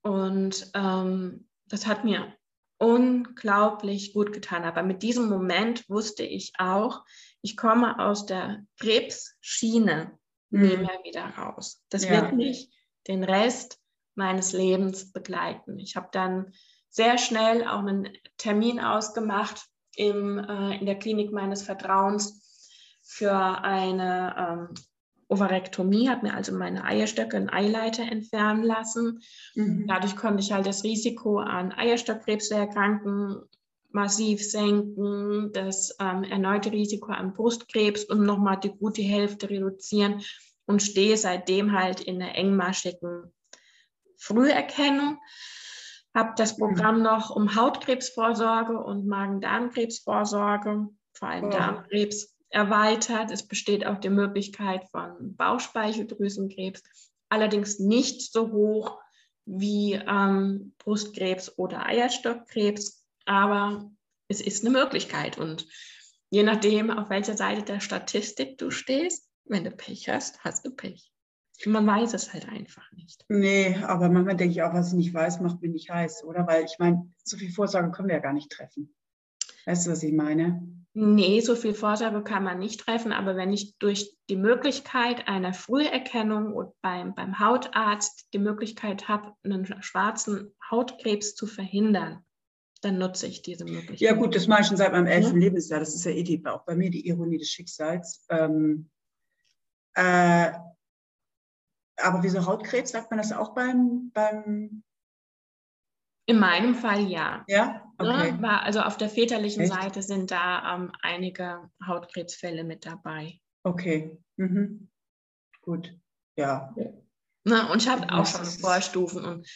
und ähm, das hat mir unglaublich gut getan. Aber mit diesem Moment wusste ich auch, ich komme aus der Krebsschiene mhm. nie mehr wieder raus. Das ja. wird mich den Rest meines Lebens begleiten. Ich habe dann sehr schnell auch einen Termin ausgemacht im, äh, in der Klinik meines Vertrauens für eine ähm, Ovarektomie, habe mir also meine Eierstöcke und Eileiter entfernen lassen. Mhm. Dadurch konnte ich halt das Risiko an Eierstockkrebs zu erkranken massiv senken, das ähm, erneute Risiko an Brustkrebs und nochmal die gute Hälfte reduzieren und stehe seitdem halt in der engmaschigen Früherkennung. Habe das mhm. Programm noch um Hautkrebsvorsorge und Magen-Darm-Krebsvorsorge, vor allem oh. Darmkrebs, erweitert. Es besteht auch die Möglichkeit von Bauchspeicheldrüsenkrebs, allerdings nicht so hoch wie ähm, Brustkrebs oder Eierstockkrebs aber es ist eine Möglichkeit und je nachdem, auf welcher Seite der Statistik du stehst, wenn du Pech hast, hast du Pech. Man weiß es halt einfach nicht. Nee, aber manchmal denke ich auch, was ich nicht weiß, macht mich nicht heiß, oder? Weil ich meine, so viel Vorsorge können wir ja gar nicht treffen. Weißt du, was ich meine? Nee, so viel Vorsorge kann man nicht treffen, aber wenn ich durch die Möglichkeit einer Früherkennung und beim, beim Hautarzt die Möglichkeit habe, einen schwarzen Hautkrebs zu verhindern, dann nutze ich diese Möglichkeit. Ja gut, das mache ich schon seit meinem elften ja. Lebensjahr. Das ist ja eh die, auch bei mir die Ironie des Schicksals. Ähm, äh, aber wieso Hautkrebs? Sagt man das auch beim, beim in meinem Fall ja. Ja, okay. Ja, also auf der väterlichen Echt? Seite sind da ähm, einige Hautkrebsfälle mit dabei. Okay. Mhm. Gut. Ja. Na, und ich habe auch schon Vorstufen und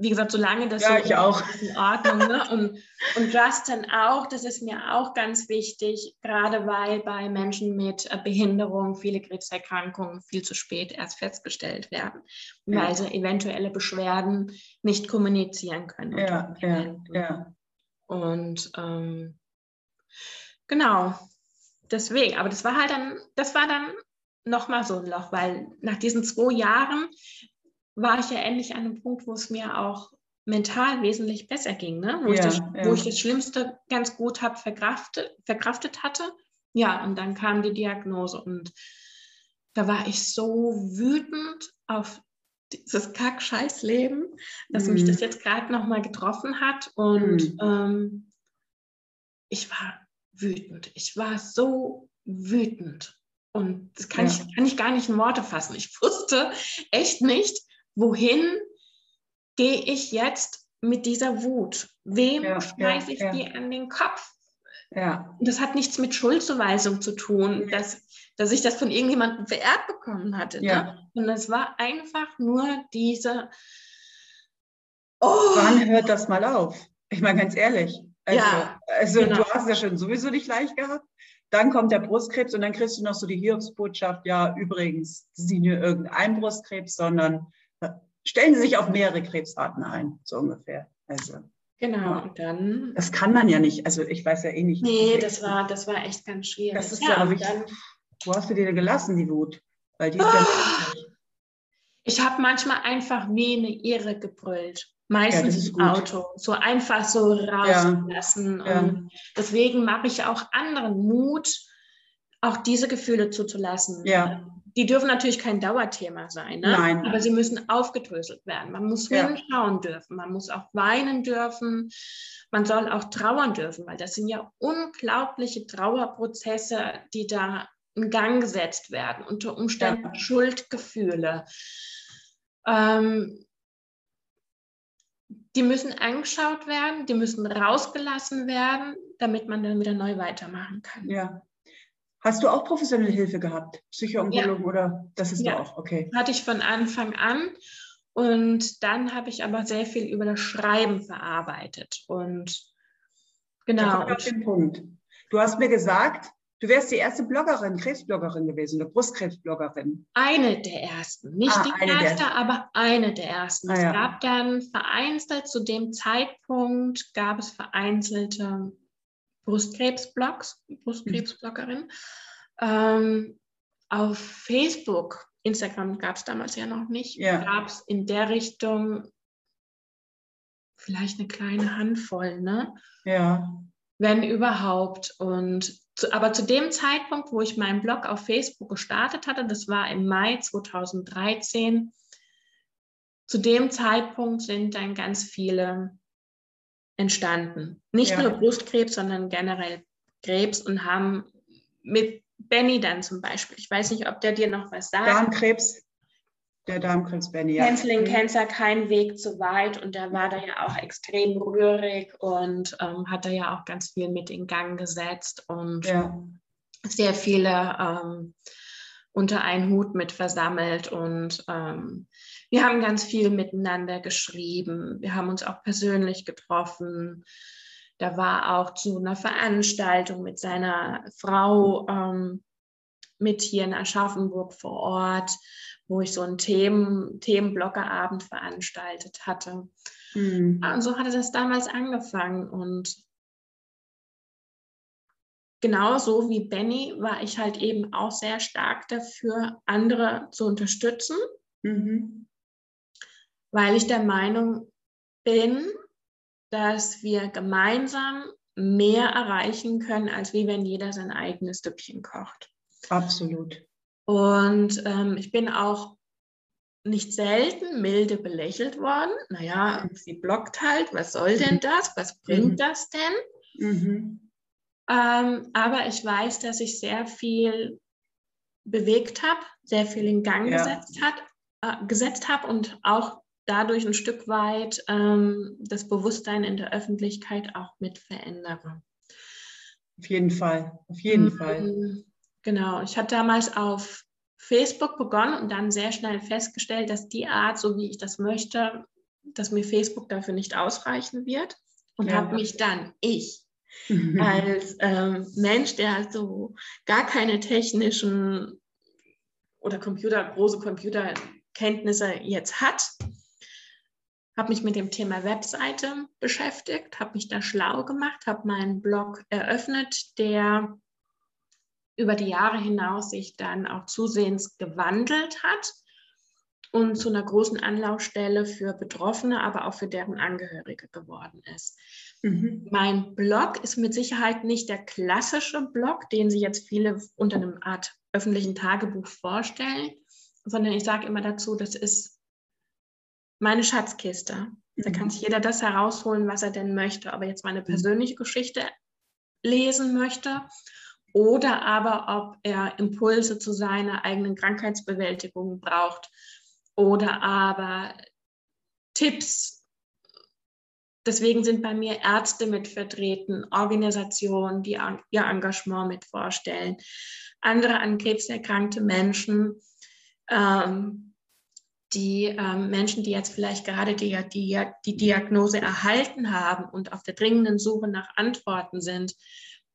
wie gesagt, solange das ja, so ich auch. in Ordnung. Ne? Und, und Justin auch, das ist mir auch ganz wichtig, gerade weil bei Menschen mit äh, Behinderung viele Krebserkrankungen viel zu spät erst festgestellt werden, Ja. weil sie eventuelle Beschwerden nicht kommunizieren können. Ja, ja, ja. Und ähm, genau, deswegen, aber das war halt dann, das war dann nochmal so ein Loch, weil nach diesen zwei Jahren war ich ja endlich an einem Punkt, wo es mir auch mental wesentlich besser ging, ne? wo, ich Ja, das, ja. wo ich das Schlimmste ganz gut hab verkraftet, verkraftet hatte. Ja, und dann kam die Diagnose und da war ich so wütend auf dieses Kack-Scheiß-Leben, dass mich Mhm. das jetzt gerade nochmal getroffen hat und Mhm. ähm, ich war wütend. Ich war so wütend. Und das kann, Ja. ich, kann ich gar nicht in Worte fassen. Ich wusste echt nicht, wohin gehe ich jetzt mit dieser Wut? Wem Ja, schmeiße ich ja. die an den Kopf? Ja, das hat nichts mit Schuldzuweisung zu tun, dass, dass ich das von irgendjemandem verehrt bekommen hatte. Ja. Ne? Und es war einfach nur diese. Oh, wann hört das mal auf? Ich meine, ganz ehrlich. Also, Ja, also genau. du hast ja schon sowieso nicht leicht gehabt. Dann kommt der Brustkrebs und dann kriegst du noch so die Hiobsbotschaft, ja, übrigens, das ist nicht nur irgendein Brustkrebs, sondern stellen Sie sich auf mehrere Krebsarten ein, so ungefähr. Also, genau. Und dann. das kann man ja nicht. Also, ich weiß ja eh nicht. Nee, das war, das war echt ganz schwierig. Das ist ja und wirklich- dann, Wo hast du die denn gelassen, die Wut? Weil die ist ja Ah. ich habe manchmal einfach wie eine Irre gebrüllt. Ja, Meistens ist im. Auto. So einfach so rauslassen. Ja. Und deswegen mache ich auch anderen Mut, auch diese Gefühle zuzulassen. Ja. Die dürfen natürlich kein Dauerthema sein, ne? Nein. aber sie müssen aufgedröselt werden. Man muss Ja. hinschauen dürfen, man muss auch weinen dürfen, man soll auch trauern dürfen, weil das sind ja unglaubliche Trauerprozesse, die da in Gang gesetzt werden, unter Umständen Ja. Schuldgefühle. Ähm, die müssen angeschaut werden, die müssen rausgelassen werden, damit man dann wieder neu weitermachen kann. Ja. Hast du auch professionelle Hilfe gehabt? Psychoonkologen oder das ist Ja. du auch? Okay. hatte ich von Anfang an. Und dann habe ich aber sehr viel über das Schreiben verarbeitet. Und genau. auf den Punkt. Du hast mir gesagt, du wärst die erste Bloggerin, Krebsbloggerin gewesen, eine Brustkrebsbloggerin. Eine der ersten. Nicht Ah, die eine der erste, aber eine der ersten. Ah, es ja. gab dann vereinzelt, zu dem Zeitpunkt gab es vereinzelte Brustkrebsblogs, Brustkrebsbloggerin. Ähm, auf Facebook, Instagram gab es damals ja noch nicht, Ja. gab es in der Richtung vielleicht eine kleine Handvoll, ne? Ja. wenn überhaupt. Und zu, aber zu dem Zeitpunkt, wo ich meinen Blog auf Facebook gestartet hatte, das war im Mai 2013, zu dem Zeitpunkt sind dann ganz viele entstanden. Nicht Ja. nur Brustkrebs, sondern generell Krebs und haben mit Benny dann zum Beispiel, ich weiß nicht, ob der dir noch was sagt. Darmkrebs, der Darmkrebs Benny. Ja. Canceling Cancer kein Weg zu weit und der war da ja auch extrem rührig und ähm, hat da ja auch ganz viel mit in Gang gesetzt und Ja. sehr viele ähm, unter einen Hut mit versammelt und ähm, wir haben ganz viel miteinander geschrieben. Wir haben uns auch persönlich getroffen. Da war auch zu einer Veranstaltung mit seiner Frau ähm, mit hier in Aschaffenburg vor Ort, wo ich so einen Themen, Themenbloggerabend veranstaltet hatte. Hm. Ja, Und so hatte das damals angefangen. Und genauso wie Benny war ich halt eben auch sehr stark dafür, andere zu unterstützen, Mhm. Weil ich der Meinung bin, dass wir gemeinsam mehr erreichen können, als wie wenn jeder sein eigenes Süppchen kocht. Absolut. Und ähm, ich bin auch nicht selten milde belächelt worden. Naja, sie blockt halt, was soll denn [LAUGHS] das? Was bringt Mhm. das denn? Mhm. Ähm, aber ich weiß, dass ich sehr viel bewegt habe, sehr viel in Gang Ja. gesetzt, hat, äh, gesetzt habe und auch dadurch ein Stück weit ähm, das Bewusstsein in der Öffentlichkeit auch mit verändere. Auf jeden Fall. Auf jeden Mhm. Fall. Genau, ich hatte damals auf Facebook begonnen und dann sehr schnell festgestellt, dass die Art, so wie ich das möchte, dass mir Facebook dafür nicht ausreichen wird und ja. habe mich dann, ich, [LAUGHS] als ähm, Mensch, der halt so gar keine technischen oder Computer, große Computerkenntnisse jetzt hat, habe mich mit dem Thema Webseite beschäftigt, habe mich da schlau gemacht, habe meinen Blog eröffnet, der über die Jahre hinaus sich dann auch zusehends gewandelt hat und zu einer großen Anlaufstelle für Betroffene, aber auch für deren Angehörige geworden ist. Mhm. Mein Blog ist mit Sicherheit nicht der klassische Blog, den Sie jetzt viele unter einem Art öffentlichen Tagebuch vorstellen, sondern ich sage immer dazu, das ist meine Schatzkiste. Da kann mhm. sich jeder das herausholen, was er denn möchte, ob er jetzt meine mhm. persönliche Geschichte lesen möchte oder aber ob er Impulse zu seiner eigenen Krankheitsbewältigung braucht oder aber Tipps. Deswegen sind bei mir Ärzte mit vertreten, Organisationen, die ihr Engagement mit vorstellen, andere an Krebs erkrankte Menschen, ähm, die ähm, Menschen, die jetzt vielleicht gerade die, die, die Diagnose erhalten haben und auf der dringenden Suche nach Antworten sind,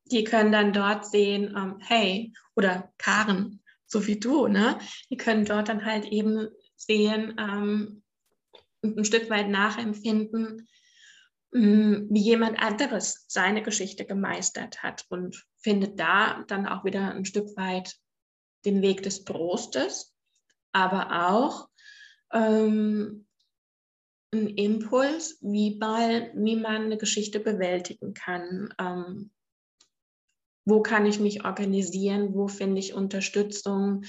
die können dann dort sehen, ähm, hey, oder Karen, so wie du, ne? Die können dort dann halt eben sehen ähm, und ein Stück weit nachempfinden, ähm, wie jemand anderes seine Geschichte gemeistert hat und findet da dann auch wieder ein Stück weit den Weg des Trostes, aber auch ähm, ein Impuls, wie, mal, wie man eine Geschichte bewältigen kann, ähm, wo kann ich mich organisieren, wo finde ich Unterstützung,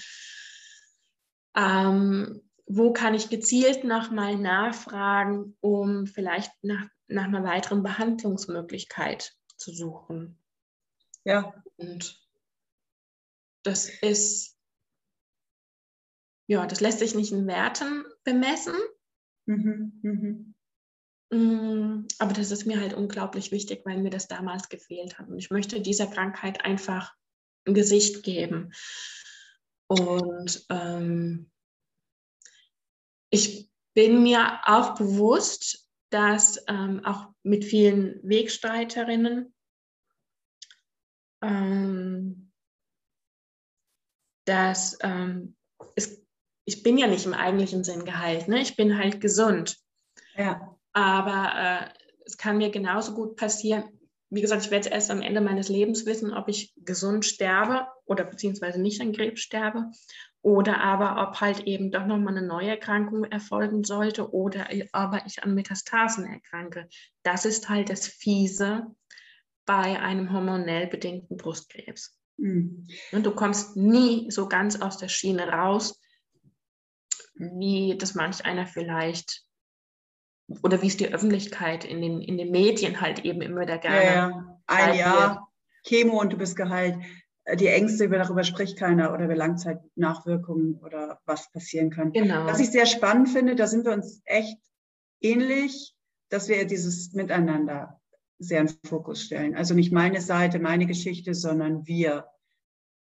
ähm, wo kann ich gezielt nochmal nachfragen, um vielleicht nach, nach einer weiteren Behandlungsmöglichkeit zu suchen. Ja. Und das ist, ja, das lässt sich nicht in Werten bemessen. Mhm, mhm. Mm, aber das ist mir halt unglaublich wichtig, weil mir das damals gefehlt hat. Und ich möchte dieser Krankheit einfach ein Gesicht geben. Und ähm, ich bin mir auch bewusst, dass ähm, auch mit vielen Wegstreiterinnen ähm, dass ähm, ich bin ja nicht im eigentlichen Sinn geheilt, ne? ich bin halt gesund. Ja. Aber äh, es kann mir genauso gut passieren. Wie gesagt, ich werde erst am Ende meines Lebens wissen, ob ich gesund sterbe oder beziehungsweise nicht an Krebs sterbe oder aber ob halt eben doch nochmal eine neue Erkrankung erfolgen sollte oder aber ich an Metastasen erkranke. Das ist halt das Fiese bei einem hormonell bedingten Brustkrebs. Mhm. Und du kommst nie so ganz aus der Schiene raus, wie das manch einer vielleicht oder wie es die Öffentlichkeit in den, in den Medien halt eben immer wieder gerne. Ja, ja. Ein Jahr Chemo und du bist geheilt. Die Ängste, darüber spricht keiner oder über Langzeitnachwirkungen oder was passieren kann. Genau. Was ich sehr spannend finde, da sind wir uns echt ähnlich, dass wir dieses Miteinander sehr in Fokus stellen. Also nicht meine Seite, meine Geschichte, sondern wir.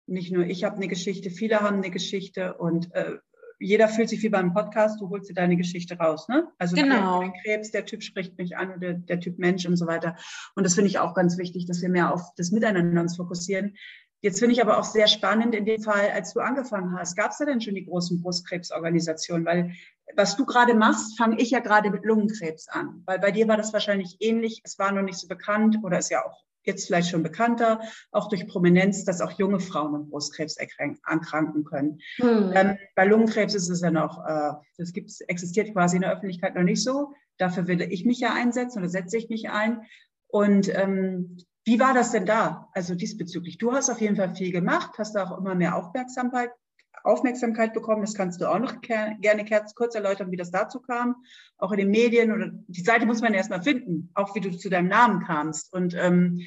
Nicht nur ich habe eine Geschichte, viele haben eine Geschichte und äh, jeder fühlt sich wie beim Podcast, du holst dir deine Geschichte raus. Ne? Also genau. der, Krebs, der Typ spricht mich an oder der Typ Mensch und so weiter. Und das finde ich auch ganz wichtig, dass wir mehr auf das Miteinander uns fokussieren. Jetzt finde ich aber auch sehr spannend in dem Fall, als du angefangen hast, gab es da denn schon die großen Brustkrebsorganisationen? Weil was du gerade machst, fange ich ja gerade mit Lungenkrebs an. Weil bei dir war das wahrscheinlich ähnlich. Es war noch nicht so bekannt oder ist ja auch jetzt vielleicht schon bekannter, auch durch Prominenz, dass auch junge Frauen mit Brustkrebs erkranken können. Hm. Ähm, bei Lungenkrebs ist es ja noch, äh, das gibt's, existiert quasi in der Öffentlichkeit noch nicht so. Dafür will ich mich ja einsetzen oder setze ich mich ein. Und ähm, wie war das denn da? Also diesbezüglich. Du hast auf jeden Fall viel gemacht, hast da auch immer mehr Aufmerksamkeit, Aufmerksamkeit bekommen. Das kannst du auch noch gerne kurz erläutern, wie das dazu kam. Auch in den Medien oder die Seite muss man erstmal finden, auch wie du zu deinem Namen kamst. Und ähm,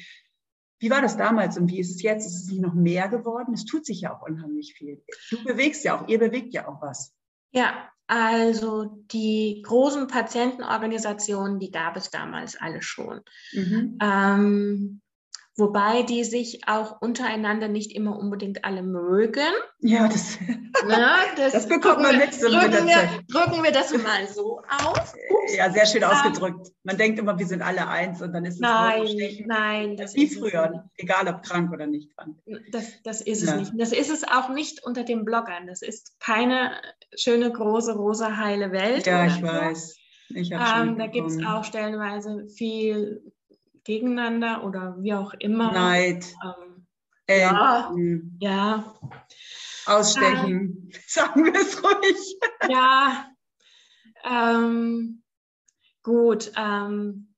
wie war das damals und wie ist es jetzt? Ist es nicht noch mehr geworden? Es tut sich ja auch unheimlich viel. Du bewegst ja auch, ihr bewegt ja auch was. Ja, also die großen Patientenorganisationen, die gab es damals alle schon. Mhm. Ähm, wobei die sich auch untereinander nicht immer unbedingt alle mögen. Ja, das, [LAUGHS] Na, das, das bekommt man mit. Drücken wir, drücken wir das mal so aus. Ups. Ja, sehr schön ausgedrückt. Man denkt immer, wir sind alle eins und dann ist es Nein, nein. Das Wie früher, egal ob krank oder nicht krank. Das, das ist es ja. nicht. Das ist es auch nicht unter den Bloggern. Das ist keine schöne, große, rosa, heile Welt. Ja, ich weiß. Ich ähm, da gibt es auch stellenweise viel gegeneinander oder wie auch immer. Neid. Ähm, ja, ja. Ausstechen, äh, [LAUGHS] sagen wir es ruhig. Ja, ähm, gut. Ähm,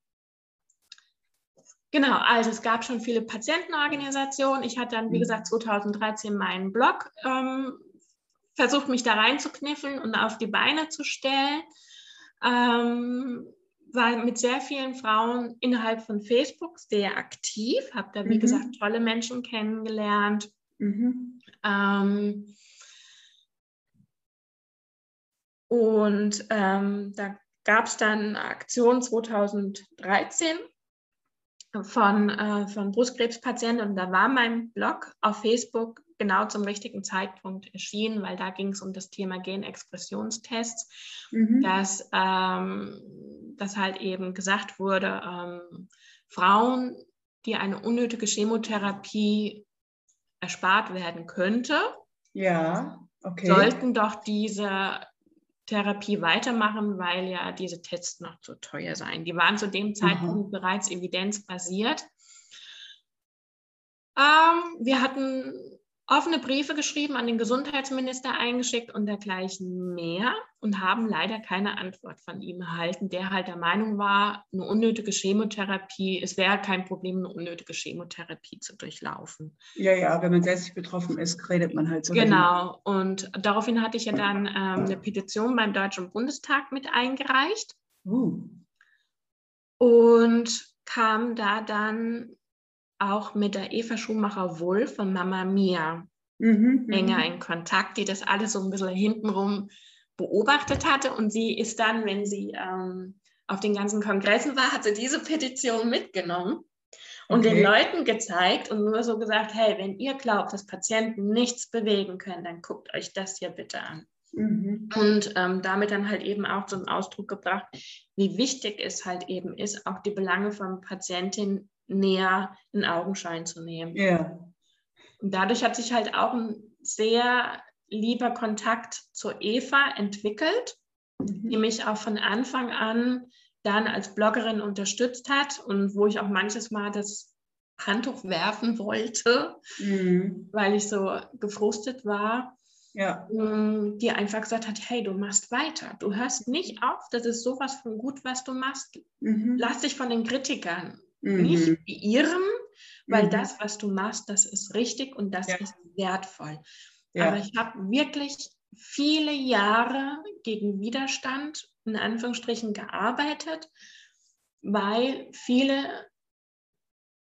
genau, also es gab schon viele Patientenorganisationen. Ich hatte dann, wie mhm. gesagt, 2013 meinen Blog ähm, versucht, mich da reinzukniffeln und auf die Beine zu stellen. Ähm, war mit sehr vielen Frauen innerhalb von Facebook sehr aktiv, habe da, wie mhm. gesagt, tolle Menschen kennengelernt. Mhm. Ähm, und ähm, da gab es dann eine Aktion 2013 von, äh, von Brustkrebspatienten und da war mein Blog auf Facebook genau zum richtigen Zeitpunkt erschienen, weil da ging es um das Thema Genexpressionstests, mhm. dass, ähm, dass halt eben gesagt wurde, ähm, Frauen, die eine unnötige Chemotherapie erspart werden könnte, ja, okay. sollten doch diese Therapie weitermachen, weil ja diese Tests noch zu teuer seien. Die waren zu dem Zeitpunkt mhm. bereits evidenzbasiert. Ähm, wir hatten offene Briefe geschrieben, an den Gesundheitsminister eingeschickt und dergleichen mehr und haben leider keine Antwort von ihm erhalten, der halt der Meinung war, eine unnötige Chemotherapie, es wäre kein Problem, eine unnötige Chemotherapie zu durchlaufen. Ja, ja, wenn man selbst betroffen ist, redet man halt so. Genau, und daraufhin hatte ich ja dann ähm, eine Petition beim Deutschen Bundestag mit eingereicht. Uh. Und kam da dann auch mit der Eva Schumacher-Wolf von Mama Mia mhm, enger mhm. in Kontakt, die das alles so ein bisschen hintenrum beobachtet hatte. Und sie ist dann, wenn sie ähm, auf den ganzen Kongressen war, hat sie diese Petition mitgenommen und okay. den Leuten gezeigt und nur so gesagt, hey, wenn ihr glaubt, dass Patienten nichts bewegen können, dann guckt euch das hier bitte an. Mhm. Und ähm, damit dann halt eben auch zum Ausdruck gebracht, wie wichtig es halt eben ist, auch die Belange von Patientinnen näher in Augenschein zu nehmen. Ja. Und dadurch hat sich halt auch ein sehr lieber Kontakt zur Eva entwickelt, mhm. die mich auch von Anfang an dann als Bloggerin unterstützt hat und wo ich auch manches Mal das Handtuch werfen wollte, mhm. weil ich so gefrustet war. Ja. Mm, die einfach gesagt hat, hey, du machst weiter. Du hörst nicht auf, das ist sowas von gut, was du machst. Mhm. Lass dich von den Kritikern mhm. nicht beirren, weil mhm. das, was du machst, das ist richtig und das ja. ist wertvoll. Ja. Aber ich habe wirklich viele Jahre gegen Widerstand in Anführungsstrichen gearbeitet, weil viele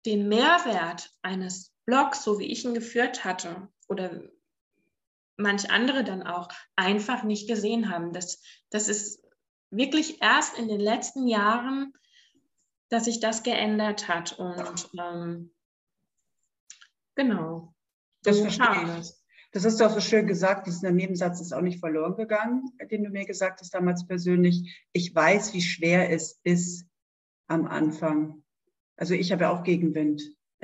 den Mehrwert eines Blogs, so wie ich ihn geführt hatte, oder manch andere dann auch einfach nicht gesehen haben. Das, das ist wirklich erst in den letzten Jahren dass sich das geändert hat. Und ähm, genau. Das verstehe ich. Das hast du auch so schön gesagt, dieser Nebensatz ist auch nicht verloren gegangen, den du mir gesagt hast damals persönlich. Ich weiß, wie schwer es ist am Anfang. Also ich habe ja auch Gegenwind. [LAUGHS]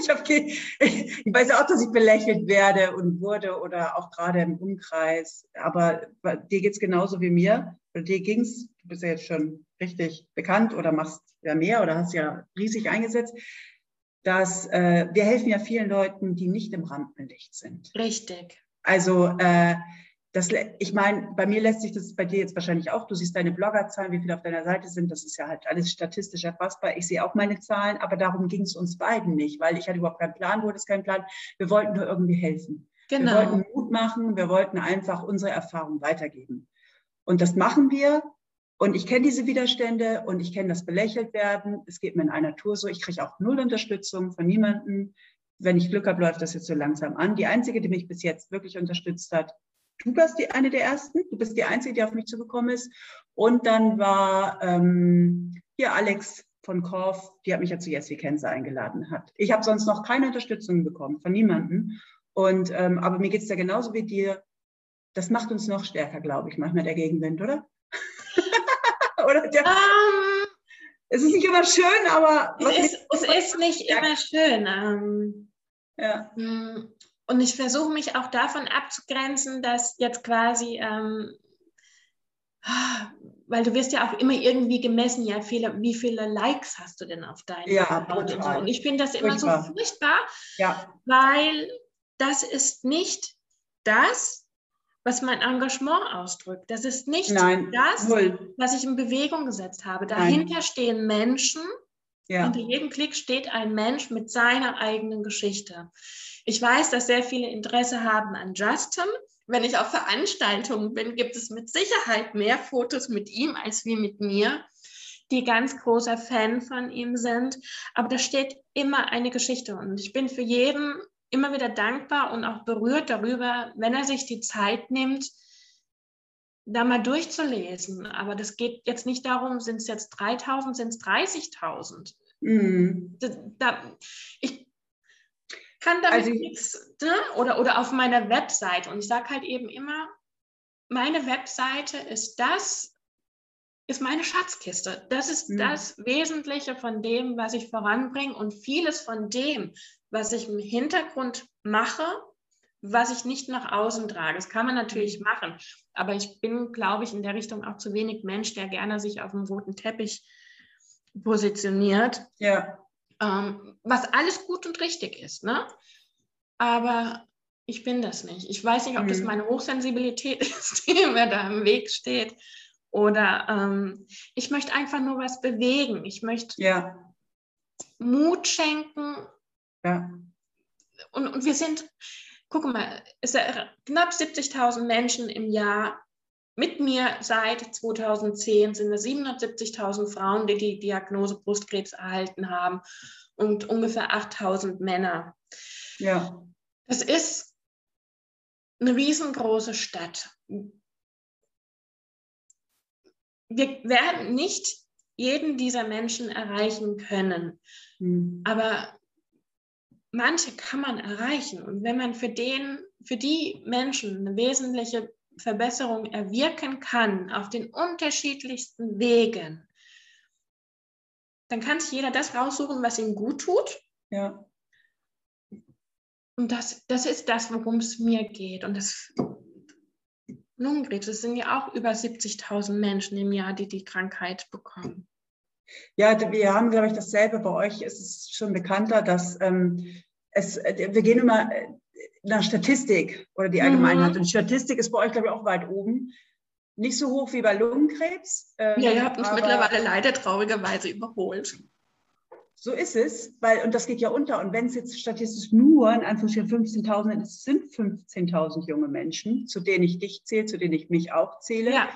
ich, habe, [LAUGHS] ich weiß auch, dass ich belächelt werde und wurde oder auch gerade im Umkreis. Aber dir geht es genauso wie mir. Oder dir ging es, du bist ja jetzt schon richtig bekannt oder machst ja mehr oder hast ja riesig eingesetzt, dass äh, wir helfen ja vielen Leuten, die nicht im Rampenlicht sind. Richtig. Also äh, das, ich meine, bei mir lässt sich das bei dir jetzt wahrscheinlich auch. Du siehst deine Bloggerzahlen, wie viele auf deiner Seite sind. Das ist ja halt alles statistisch erfassbar. Ich sehe auch meine Zahlen, aber darum ging es uns beiden nicht, weil ich hatte überhaupt keinen Plan, wurde es kein Plan. Wir wollten nur irgendwie helfen. Genau. Wir wollten Mut machen. Wir wollten einfach unsere Erfahrung weitergeben. Und das machen wir. Und ich kenne diese Widerstände und ich kenne das belächelt werden. Es geht mir in einer Tour so. Ich kriege auch null Unterstützung von niemandem. Wenn ich Glück habe, läuft das jetzt so langsam an. Die einzige, die mich bis jetzt wirklich unterstützt hat, du warst die eine der ersten. Du bist die einzige, die auf mich zugekommen ist. Und dann war ähm, hier Alex von Korf, die hat mich ja zu Yes Kenza eingeladen hat. Ich habe sonst noch keine Unterstützung bekommen von niemandem. Und ähm, aber mir geht es ja genauso wie dir. Das macht uns noch stärker, glaube ich, manchmal der Gegenwind, oder? [LAUGHS] oder der, um, es ist nicht immer schön, aber es ist, es ist nicht immer schön. Ähm, ja. Und ich versuche mich auch davon abzugrenzen, dass jetzt quasi ähm, weil du wirst ja auch immer irgendwie gemessen, ja, viele, wie viele Likes hast du denn auf deinem ja, Account und so. Und ich finde das immer furchtbar. so furchtbar, ja. weil das ist nicht das, was mein Engagement ausdrückt. Das ist nicht Nein, das, null. was ich in Bewegung gesetzt habe. Dahinter Nein. stehen Menschen. Ja. Unter jedem Klick steht ein Mensch mit seiner eigenen Geschichte. Ich weiß, dass sehr viele Interesse haben an Justin wenn ich auf Veranstaltungen bin, gibt es mit Sicherheit mehr Fotos mit ihm als wie mit mir, die ganz großer Fan von ihm sind. Aber da steht immer eine Geschichte und ich bin für jeden immer wieder dankbar und auch berührt darüber, wenn er sich die Zeit nimmt, da mal durchzulesen. Aber das geht jetzt nicht darum, sind es jetzt 3000, sind es 30.000. Mhm. ich kann damit also, nichts, ne? oder, oder auf meiner Webseite. Und ich sage halt eben immer, meine Webseite ist das, ist meine Schatzkiste. Das ist mhm. das Wesentliche von dem, was ich voranbringe und vieles von dem, was ich im Hintergrund mache, was ich nicht nach außen trage. Das kann man natürlich mhm. machen, aber ich bin, glaube ich, in der Richtung auch zu wenig Mensch, der gerne sich auf dem roten Teppich positioniert. Ja ähm, was alles gut und richtig ist. Ne? Aber ich bin das nicht. Ich weiß nicht, ob mhm. das meine Hochsensibilität [LAUGHS] ist, die mir da im Weg steht. Oder ähm, ich möchte einfach nur was bewegen. Ich möchte ja. Mut schenken. Ja. Und, und wir sind, guck mal, es sind knapp 70.000 Menschen im Jahr mit mir seit 2010 sind es 770.000 Frauen, die die Diagnose Brustkrebs erhalten haben und ungefähr 8.000 Männer. Ja. Das ist eine riesengroße Stadt. Wir werden nicht jeden dieser Menschen erreichen können, mhm. aber manche kann man erreichen. Und wenn man für, den, für die Menschen eine wesentliche Verbesserung erwirken kann auf den unterschiedlichsten Wegen, dann kann sich jeder das raussuchen, was ihm gut tut. Ja. Und das, das ist das, worum es mir geht. Und das Lungenkrebs, es sind ja auch über 70.000 Menschen im Jahr, die die Krankheit bekommen. Ja, wir haben, glaube ich, dasselbe. Bei euch ist es schon bekannter, dass ähm, es, wir gehen immer nach Statistik oder die Allgemeinheit. Mhm. Und Statistik ist bei euch, glaube ich, auch weit oben. Nicht so hoch wie bei Lungenkrebs. Ähm, ja, ihr habt uns mittlerweile leider traurigerweise überholt. So ist es, weil, und das geht ja unter. Und wenn es jetzt statistisch nur in Anführungsstrichen 15.000 ist, sind 15.000 junge Menschen, zu denen ich dich zähle, zu denen ich mich auch zähle. Ja.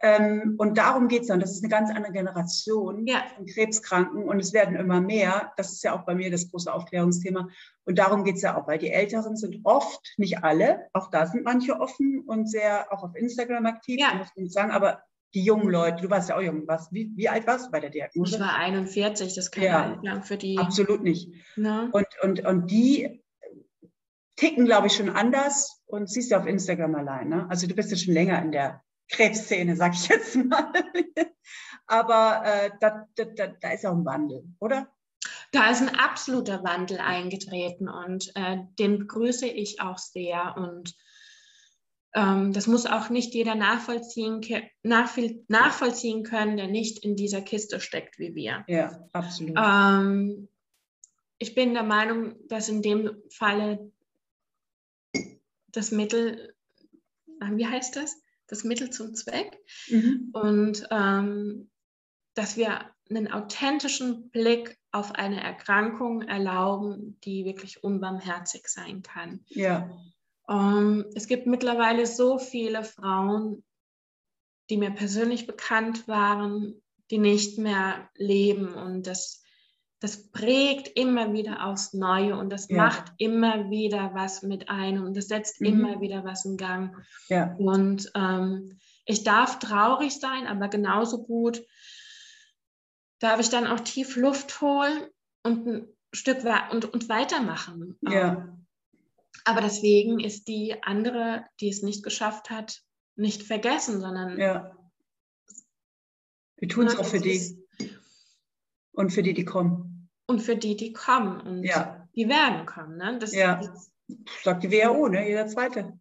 Ähm, und darum geht es dann. Das ist eine ganz andere Generation ja. von Krebskranken und es werden immer mehr. Das ist ja auch bei mir das große Aufklärungsthema. Und darum geht es ja auch, weil die Älteren sind oft, nicht alle, auch da sind manche offen und sehr auch auf Instagram aktiv, ja. muss man sagen, aber die jungen Leute, du warst ja auch jung, was, wie, wie alt warst du bei der Diagnose? Ich war 41, das kann ja lang für die. Absolut nicht. Und, und, und die ticken, glaube ich, schon anders und siehst du auf Instagram allein. Ne? Also du bist ja schon länger in der Krebsszene, sag ich jetzt mal. [LAUGHS] Aber äh, da, da, da ist auch ein Wandel, oder? Da ist ein absoluter Wandel eingetreten und äh, den begrüße ich auch sehr. Und ähm, das muss auch nicht jeder nachvollziehen, nachvollziehen können, der nicht in dieser Kiste steckt wie wir. Ja, absolut. Ähm, ich bin der Meinung, dass in dem Falle das Mittel, wie heißt das? Das Mittel zum Zweck. Mhm. Und ähm, dass wir einen authentischen Blick auf eine Erkrankung erlauben, die wirklich unbarmherzig sein kann. Ja. Ähm, es gibt mittlerweile so viele Frauen, die mir persönlich bekannt waren, die nicht mehr leben und das das prägt immer wieder aufs Neue und das ja. macht immer wieder was mit einem und das setzt mhm. immer wieder was in Gang. Ja. Und ähm, ich darf traurig sein, aber genauso gut darf ich dann auch tief Luft holen und ein Stück und, und weitermachen. Ja. Aber deswegen ist die andere, die es nicht geschafft hat, nicht vergessen, sondern. Ja. Wir tun es auch für die. Und für die, die kommen. Und für die, die kommen. Und ja. die werden kommen. Ne? Das, ja. Sagt die WHO, ne? Jeder Zweite.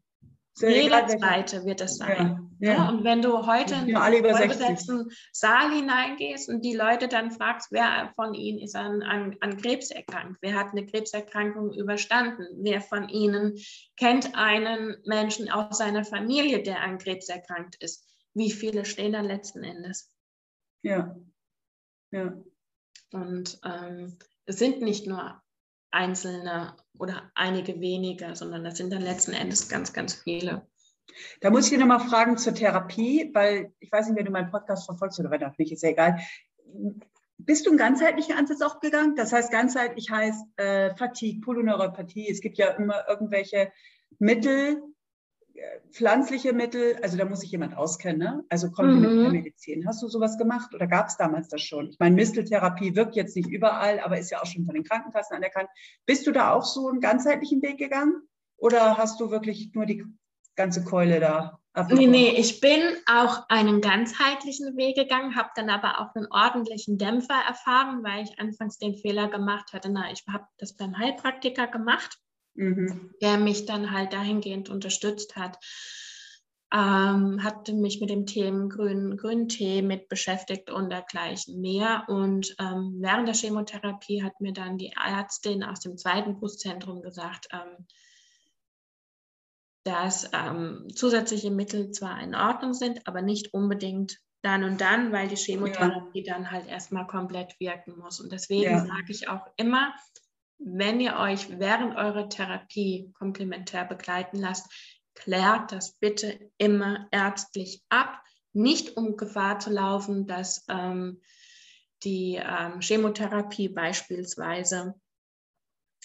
Jeder zweite wird es sein. Ja, ja. Und wenn du heute in den vollbesetzten Saal hineingehst und die Leute dann fragst, wer von ihnen ist an, an, an Krebs erkrankt, wer hat eine Krebserkrankung überstanden, wer von ihnen kennt einen Menschen aus seiner Familie, der an Krebs erkrankt ist, wie viele stehen dann letzten Endes? Ja. Ja. Und ähm, es sind nicht nur einzelne oder einige wenige, sondern das sind dann letzten Endes ganz, ganz viele. Da muss ich dir nochmal fragen zur Therapie, weil ich weiß nicht, wenn du meinen Podcast verfolgst oder wenn auch nicht, ist ja egal. Bist du einen ganzheitlichen Ansatz auch gegangen? Das heißt, ganzheitlich heißt äh, Fatigue, Polyneuropathie. Es gibt ja immer irgendwelche Mittel, pflanzliche Mittel, also da muss sich jemand auskennen, ne? also Komplementärmedizin. Mhm. Hast du sowas gemacht oder gab es damals das schon? Ich meine, Misteltherapie wirkt jetzt nicht überall, aber ist ja auch schon von den Krankenkassen anerkannt. Bist du da auch so einen ganzheitlichen Weg gegangen oder hast du wirklich nur die ganze Keule da? Nee, nee, ich bin auch einen ganzheitlichen Weg gegangen, habe dann aber auch einen ordentlichen Dämpfer erfahren, weil ich anfangs den Fehler gemacht hatte. Na, ich habe das beim Heilpraktiker gemacht mhm. der mich dann halt dahingehend unterstützt hat. Ähm, hatte mich mit dem Thema grünen, grünen Tee mit beschäftigt und dergleichen mehr. Und ähm, während der Chemotherapie hat mir dann die Ärztin aus dem zweiten Brustzentrum gesagt, ähm, dass ähm, zusätzliche Mittel zwar in Ordnung sind, aber nicht unbedingt dann und dann, weil die Chemotherapie ja. dann halt erstmal komplett wirken muss. Und deswegen ja. sage ich auch immer, wenn ihr euch während eurer Therapie komplementär begleiten lasst, klärt das bitte immer ärztlich ab, nicht um Gefahr zu laufen, dass ähm, die ähm, Chemotherapie beispielsweise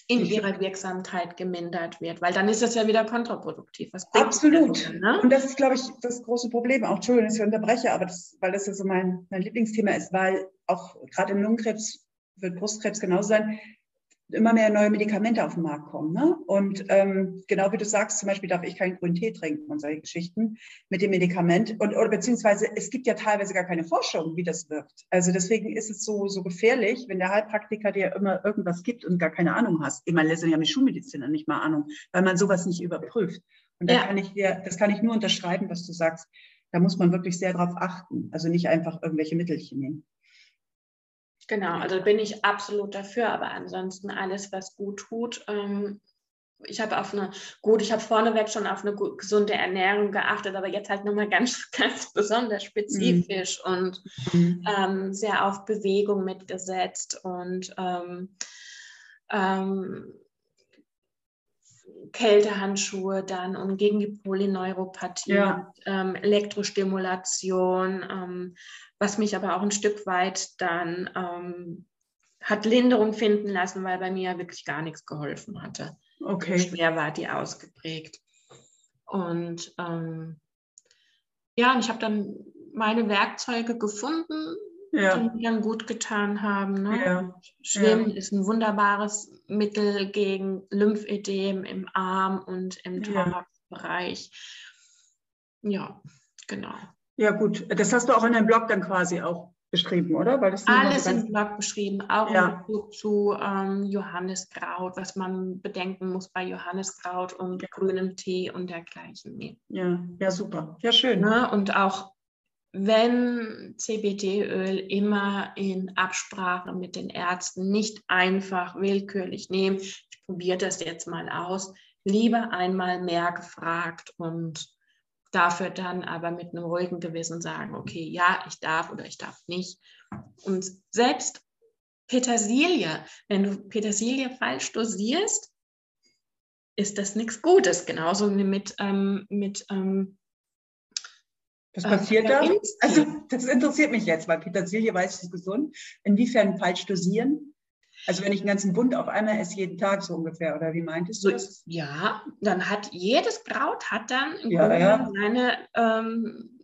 in ihrer Wirksamkeit gemindert wird, weil dann ist das ja wieder kontraproduktiv. Absolut. Dann, ne? Und das ist, glaube ich, das große Problem. Auch Entschuldigung, dass ich unterbreche, aber das, weil das ja so mein, mein Lieblingsthema ist, weil auch gerade im Lungenkrebs wird Brustkrebs genauso sein immer mehr neue Medikamente auf den Markt kommen. Ne? Und ähm, genau wie du sagst, zum Beispiel darf ich keinen grünen Tee trinken und solche Geschichten mit dem Medikament. Und, oder beziehungsweise es gibt ja teilweise gar keine Forschung, wie das wirkt. Also deswegen ist es so, so gefährlich, wenn der Heilpraktiker dir immer irgendwas gibt und gar keine Ahnung hast. Ich meine, letztendlich haben die Schulmediziner nicht mal Ahnung, weil man sowas nicht überprüft. Und da ja. kann ich dir, das kann ich nur unterschreiben, was du sagst. Da muss man wirklich sehr drauf achten. Also nicht einfach irgendwelche Mittelchen nehmen. Genau, also bin ich absolut dafür, aber ansonsten alles, was gut tut. Ähm, ich habe auf eine, gut, ich habe vorneweg schon auf eine gesunde Ernährung geachtet, aber jetzt halt nochmal [LAUGHS] ganz, ganz besonders spezifisch mhm. und mhm. Ähm, sehr auf Bewegung mitgesetzt und ähm, ähm, Kältehandschuhe dann und gegen die Polyneuropathie, ja. ähm, Elektrostimulation, ähm, was mich aber auch ein Stück weit dann ähm, hat Linderung finden lassen, weil bei mir wirklich gar nichts geholfen hatte. Okay. schwer war die ausgeprägt. Und ähm, ja, und ich habe dann meine Werkzeuge gefunden, ja. die mir dann gut getan haben. Ne? Ja. Schwimmen ja. ist ein wunderbares Mittel gegen Lymphedem im Arm und im Thoraxbereich. Ja, genau. Ja, gut. Das hast du auch in deinem Blog dann quasi auch beschrieben, oder? Weil das Alles im Blog beschrieben, auch ja. in Bezug zu ähm, Johanniskraut, was man bedenken muss bei Johanniskraut und grünem Tee und dergleichen. Ja, ja, super. Ja, schön. Ne? Und auch wenn CBD-Öl immer in Absprache mit den Ärzten nicht einfach willkürlich nehmen, ich probiere das jetzt mal aus, lieber einmal mehr gefragt und dafür dann aber mit einem ruhigen Gewissen sagen, okay, ja, ich darf oder ich darf nicht. Und selbst Petersilie, wenn du Petersilie falsch dosierst, ist das nichts Gutes. Genauso wie mit, ähm, mit ähm, was passiert da? Also das interessiert mich jetzt, weil Petersilie weiß, ist gesund. Inwiefern falsch dosieren? Also wenn ich einen ganzen Bund auf einmal esse, jeden Tag so ungefähr, oder wie meintest du das? Ja, dann hat jedes Kraut hat dann im ja, ja. seine ähm,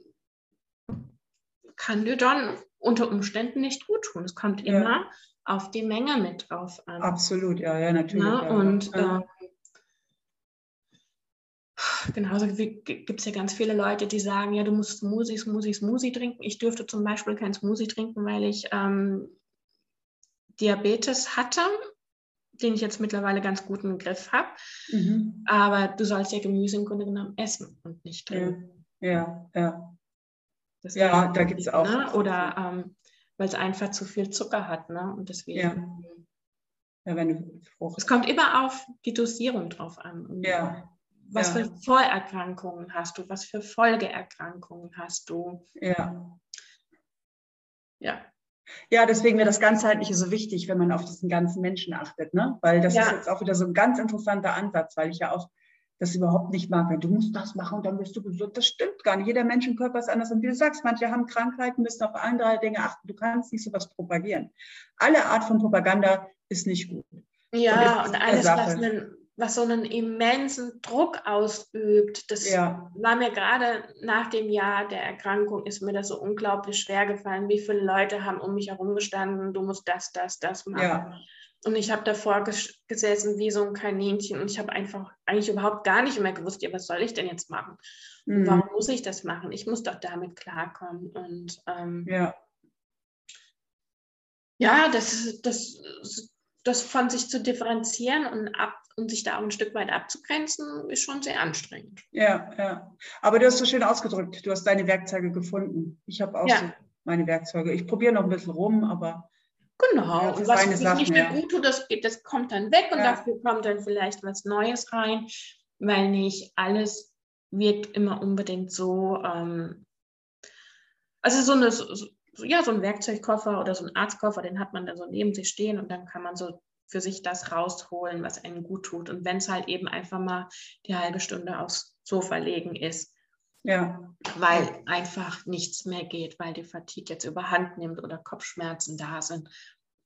Candidon unter Umständen nicht gut tun. Es kommt ja. immer auf die Menge mit drauf an. Absolut, ja, ja, natürlich. Ne? Ja. Und ja. Äh, genauso gibt es ja ganz viele Leute, die sagen, ja, du musst Smoothie, Smoothie, Smoothie trinken. Ich dürfte zum Beispiel kein Smoothie trinken, weil ich ähm, Diabetes hatte, den ich jetzt mittlerweile ganz gut im Griff habe. Mhm. Aber du sollst ja Gemüse im Grunde genommen essen und nicht trinken. Ja, ja. Ja, ja da gibt es auch. Ne? Oder ähm, weil es einfach zu viel Zucker hat. Ne? Und deswegen. Ja. Ja, wenn du Es kommt immer auf die Dosierung drauf an. Ja. Was ja. für Vorerkrankungen hast du? Was für Folgeerkrankungen hast du? Ja. Ja. Ja, deswegen wäre das Ganzheitliche so wichtig, wenn man auf diesen ganzen Menschen achtet, ne? Weil das ja. ist jetzt auch wieder so ein ganz interessanter Ansatz, weil ich ja auch das überhaupt nicht mag. Wenn du musst das machen und dann bist du gesund. Das stimmt gar nicht. Jeder Menschenkörper ist anders. Und wie du sagst, manche haben Krankheiten, müssen auf andere Dinge achten. Du kannst nicht so was propagieren. Alle Art von Propaganda ist nicht gut. Ja, und, und alles, was einen was so einen immensen Druck ausübt. Das ja. war mir gerade nach dem Jahr der Erkrankung, ist mir das so unglaublich schwer gefallen. Wie viele Leute haben um mich herum gestanden, du musst das, das, das machen. Ja. Und ich habe davor ges gesessen wie so ein Kaninchen und ich habe einfach eigentlich überhaupt gar nicht mehr gewusst, ja, was soll ich denn jetzt machen? Mhm. Warum muss ich das machen? Ich muss doch damit klarkommen. Und ähm, ja. ja, das, das, das von sich zu differenzieren und ab und sich da auch ein Stück weit abzugrenzen, ist schon sehr anstrengend. Ja, ja. Aber du hast so schön ausgedrückt, du hast deine Werkzeuge gefunden. Ich habe auch ja. so meine Werkzeuge. Ich probiere noch ein bisschen rum, aber. Genau, ja, und was sich nicht mehr gut tut, das, das kommt dann weg und ja. dafür kommt dann vielleicht was Neues rein, weil nicht alles wirkt immer unbedingt so. Ähm, also so eine, so, ja, so ein Werkzeugkoffer oder so ein Arztkoffer, den hat man dann so neben sich stehen und dann kann man so für sich das rausholen, was einem gut tut. Und wenn es halt eben einfach mal die halbe Stunde aufs Sofa legen ist. Ja. Weil einfach nichts mehr geht, weil die Fatigue jetzt überhand nimmt oder Kopfschmerzen da sind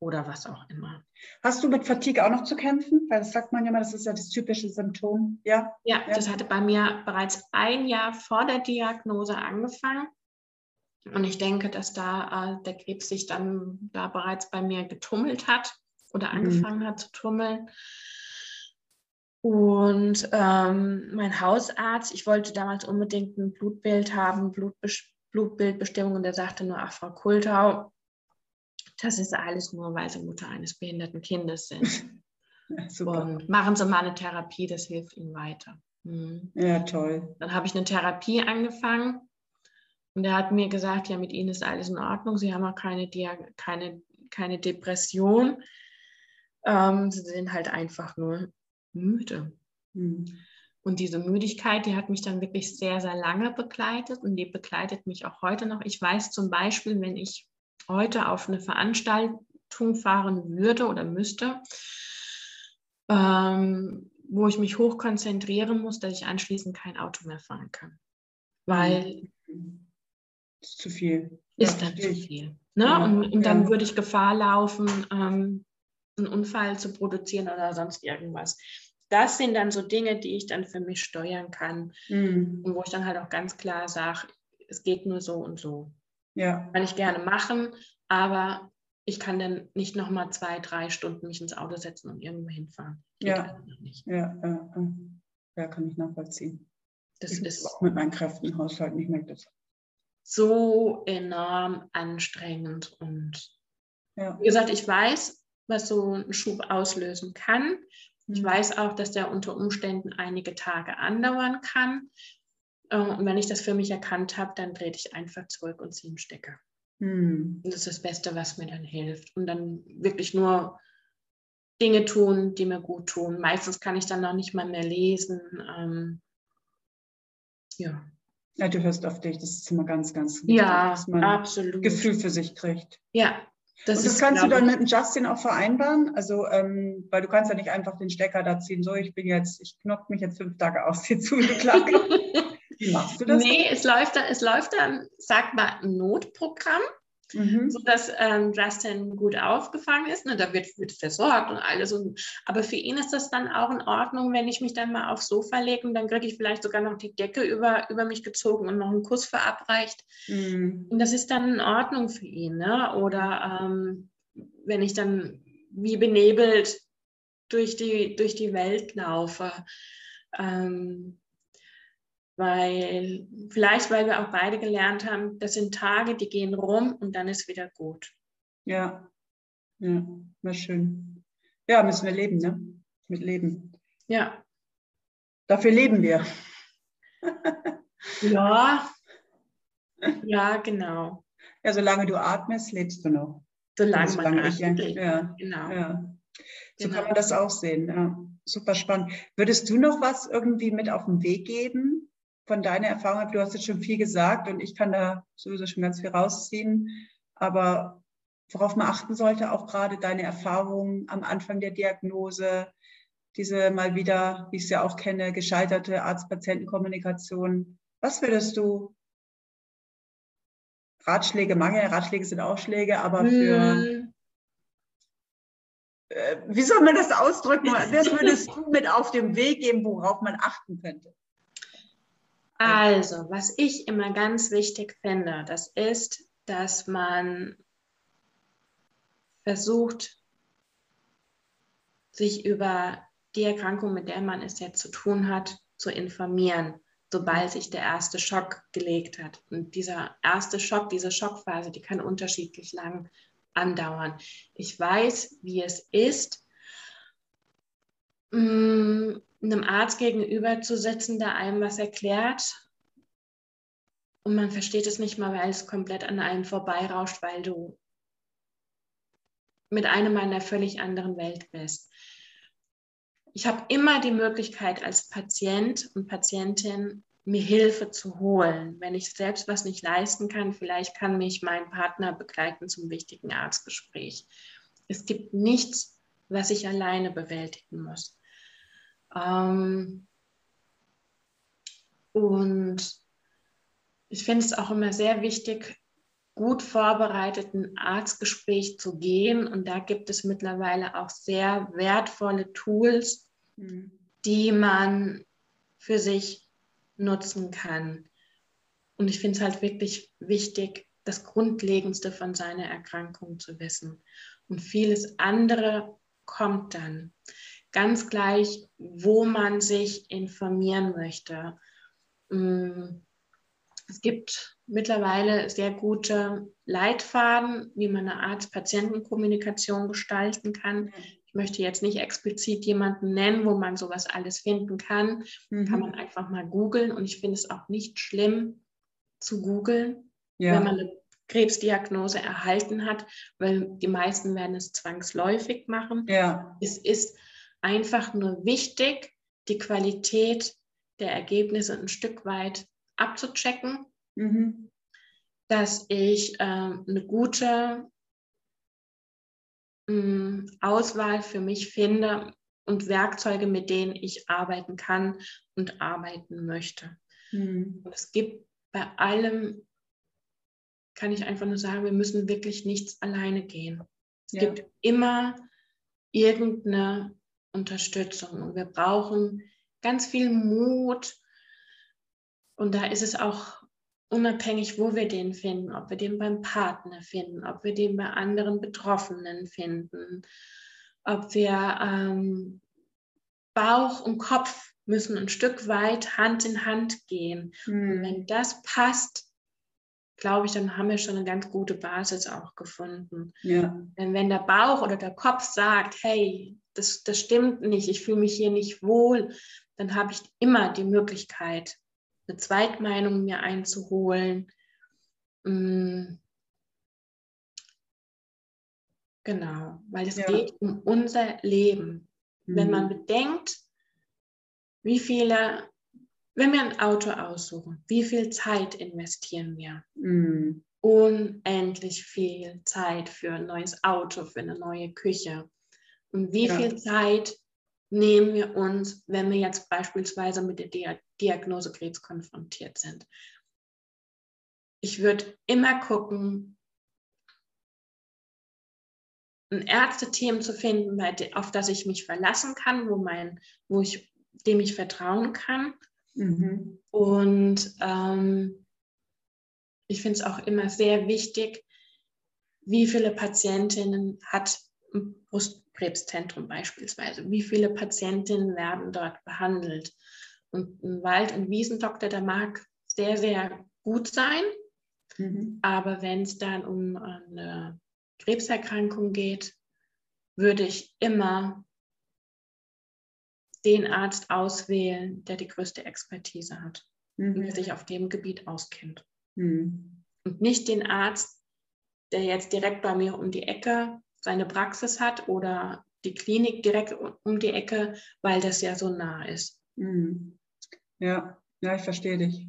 oder was auch immer. Hast du mit Fatigue auch noch zu kämpfen? Weil das sagt man ja immer, das ist ja das typische Symptom. Ja, ja, ja. das hatte bei mir bereits ein Jahr vor der Diagnose angefangen. Und ich denke, dass da äh, der Krebs sich dann da bereits bei mir getummelt hat oder mhm. angefangen mhm. hat zu tummeln. Und ähm, mein Hausarzt, ich wollte damals unbedingt ein Blutbild haben, Blutbes Blutbildbestimmung, und der sagte nur, ach, Frau Kultau, das ist alles nur, weil Sie Mutter eines behinderten Kindes sind. [LAUGHS] Ja, und machen Sie mal eine Therapie, das hilft Ihnen weiter. Mhm. Ja, toll. Dann habe ich eine Therapie angefangen und er hat mir gesagt, ja, mit Ihnen ist alles in Ordnung, Sie haben auch keine, keine, keine Depression. Ähm, sie sind halt einfach nur müde. Mhm. Und diese Müdigkeit, die hat mich dann wirklich sehr, sehr lange begleitet und die begleitet mich auch heute noch. Ich weiß zum Beispiel, wenn ich heute auf eine Veranstaltung fahren würde oder müsste, ähm, wo ich mich hoch konzentrieren muss, dass ich anschließend kein Auto mehr fahren kann. Weil. Das ist zu viel. Ist ja, dann zu viel. Ne? Ja, und, und, dann ja. würde ich Gefahr laufen, ähm, einen Unfall zu produzieren oder sonst irgendwas. Das sind dann so Dinge, die ich dann für mich steuern kann mhm. und wo ich dann halt auch ganz klar sage, es geht nur so und so. Ja. Kann ich gerne machen, aber ich kann dann nicht nochmal zwei, drei Stunden mich ins Auto setzen und irgendwo hinfahren. Ja. Ja, ja, ja, kann ich nachvollziehen. Das ich ist auch mit meinen Kräften im Haushalt nicht mehr das. So enorm anstrengend und ja. wie gesagt, ich weiß, was so einen Schub auslösen kann. Ich mhm. weiß auch, dass der unter Umständen einige Tage andauern kann. Äh, und wenn ich das für mich erkannt habe, dann drehe ich einfach zurück und ziehe einen Stecker. Und das ist das Beste, was mir dann hilft. Und dann wirklich nur Dinge tun, die mir gut tun. Meistens kann ich dann noch nicht mal mehr lesen. Ähm, ja. Ja, du hörst auf dich. Das ist immer ganz, ganz wichtig, ja, dass man absolut. Gefühl für sich kriegt. Ja, das und das kannst du dann mit dem Justin auch vereinbaren? Also, ähm, weil du kannst ja nicht einfach den Stecker da ziehen, so ich bin jetzt, ich knock mich jetzt fünf Tage aus, [LAUGHS] hier zu Wie machst du das? Nee, es läuft dann, es läuft dann, sag mal, ein Notprogramm. Mhm. sodass ähm, Justin gut aufgefangen ist. Ne? Da wird, wird versorgt und alles. Und, aber für ihn ist das dann auch in Ordnung, wenn ich mich dann mal aufs Sofa lege und dann kriege ich vielleicht sogar noch die Decke über, über mich gezogen und noch einen Kuss verabreicht. Mhm. Und das ist dann in Ordnung für ihn. Ne? Oder ähm, wenn ich dann wie benebelt durch die, durch die Welt laufe. Ähm, weil, vielleicht, weil wir auch beide gelernt haben, das sind Tage, die gehen rum und dann ist wieder gut. Ja, ja, war schön. Ja, müssen wir leben, ne? Mit Leben. Ja. Dafür leben wir. ja. [LAUGHS] Ja, genau. Ja, solange du atmest, lebst du noch. Solange, solange man ich, ja, genau. Ja. So genau. kann man das auch sehen. Ja. Super spannend. Würdest du noch was irgendwie mit auf den Weg geben von deiner Erfahrung? Du hast jetzt schon viel gesagt und ich kann da sowieso schon ganz viel rausziehen. Aber worauf man achten sollte, auch gerade deine Erfahrungen am Anfang der Diagnose, diese mal wieder, wie ich es ja auch kenne, gescheiterte Arzt-Patienten-Kommunikation. Was würdest du Ratschläge, Mangel, Ratschläge sind auch Schläge, aber für, hm. äh, wie soll man das ausdrücken? Was würdest du mit auf dem Weg geben, worauf man achten könnte? Also, was ich immer ganz wichtig finde, das ist, dass man versucht, sich über die Erkrankung, mit der man es jetzt zu tun hat, zu informieren sobald sich der erste Schock gelegt hat. Und dieser erste Schock, diese Schockphase, die kann unterschiedlich lang andauern. Ich weiß, wie es ist, mm, einem Arzt gegenüber zu sitzen, der einem was erklärt und man versteht es nicht mal, weil es komplett an einem vorbeirauscht, weil du mit einem in einer völlig anderen Welt bist ich habe immer die Möglichkeit als Patient und Patientin mir Hilfe zu holen. Wenn ich selbst was nicht leisten kann, vielleicht kann mich mein Partner begleiten zum wichtigen Arztgespräch. Es gibt nichts, was ich alleine bewältigen muss. Ähm und ich finde es auch immer sehr wichtig, gut vorbereiteten Arztgespräch zu gehen. Und da gibt es mittlerweile auch sehr wertvolle Tools, mhm. die man für sich nutzen kann. Und ich finde es halt wirklich wichtig, das Grundlegendste von seiner Erkrankung zu wissen. Und vieles andere kommt dann. Ganz gleich, wo man sich informieren möchte. Mm, es gibt mittlerweile sehr gute Leitfaden, wie man eine Arzt-Patienten-Kommunikation gestalten kann. Ich möchte jetzt nicht explizit jemanden nennen, wo man sowas alles finden kann. Mhm. Kann man einfach mal googeln. Und ich finde es auch nicht schlimm zu googeln, ja. wenn man eine Krebsdiagnose erhalten hat, weil die meisten werden es zwangsläufig machen. Ja. Es ist einfach nur wichtig, die Qualität der Ergebnisse ein Stück weit abzuchecken, mhm. dass ich äh, eine gute äh, Auswahl für mich finde und Werkzeuge, mit denen ich arbeiten kann und arbeiten möchte. Mhm. Es gibt bei allem, kann ich einfach nur sagen, wir müssen wirklich nichts alleine gehen. Es ja. gibt immer irgendeine Unterstützung und wir brauchen ganz viel Mut, und da ist es auch unabhängig, wo wir den finden, ob wir den beim Partner finden, ob wir den bei anderen Betroffenen finden, ob wir ähm, Bauch und Kopf müssen ein Stück weit Hand in Hand gehen. Mhm. Und wenn das passt, glaube ich, dann haben wir schon eine ganz gute Basis auch gefunden. Ja. Denn wenn der Bauch oder der Kopf sagt, hey, das, das stimmt nicht, ich fühle mich hier nicht wohl, dann habe ich immer die Möglichkeit, eine Zweitmeinung mir einzuholen. Mm. Genau, weil es ja. geht um unser Leben. Mhm. Wenn man bedenkt, wie viele, wenn wir ein Auto aussuchen, wie viel Zeit investieren wir? Mhm. Unendlich viel Zeit für ein neues Auto, für eine neue Küche. Und wie ja. viel Zeit nehmen wir uns, wenn wir jetzt beispielsweise mit der Diagnose Krebs konfrontiert sind. Ich würde immer gucken, ein Ärzteteam zu finden, auf das ich mich verlassen kann, wo, mein, wo ich, dem ich vertrauen kann. Mhm. Und ähm, ich finde es auch immer sehr wichtig, wie viele Patientinnen hat ein Brustkrebszentrum beispielsweise, wie viele Patientinnen werden dort behandelt. Und ein Wald- und Wiesendoktor, der mag sehr, sehr gut sein, mhm. aber wenn es dann um eine Krebserkrankung geht, würde ich immer den Arzt auswählen, der die größte Expertise hat mhm. und der sich auf dem Gebiet auskennt. Mhm. Und nicht den Arzt, der jetzt direkt bei mir um die Ecke seine Praxis hat oder die Klinik direkt um die Ecke, weil das ja so nah ist. Mhm. Ja, ja, ich verstehe dich.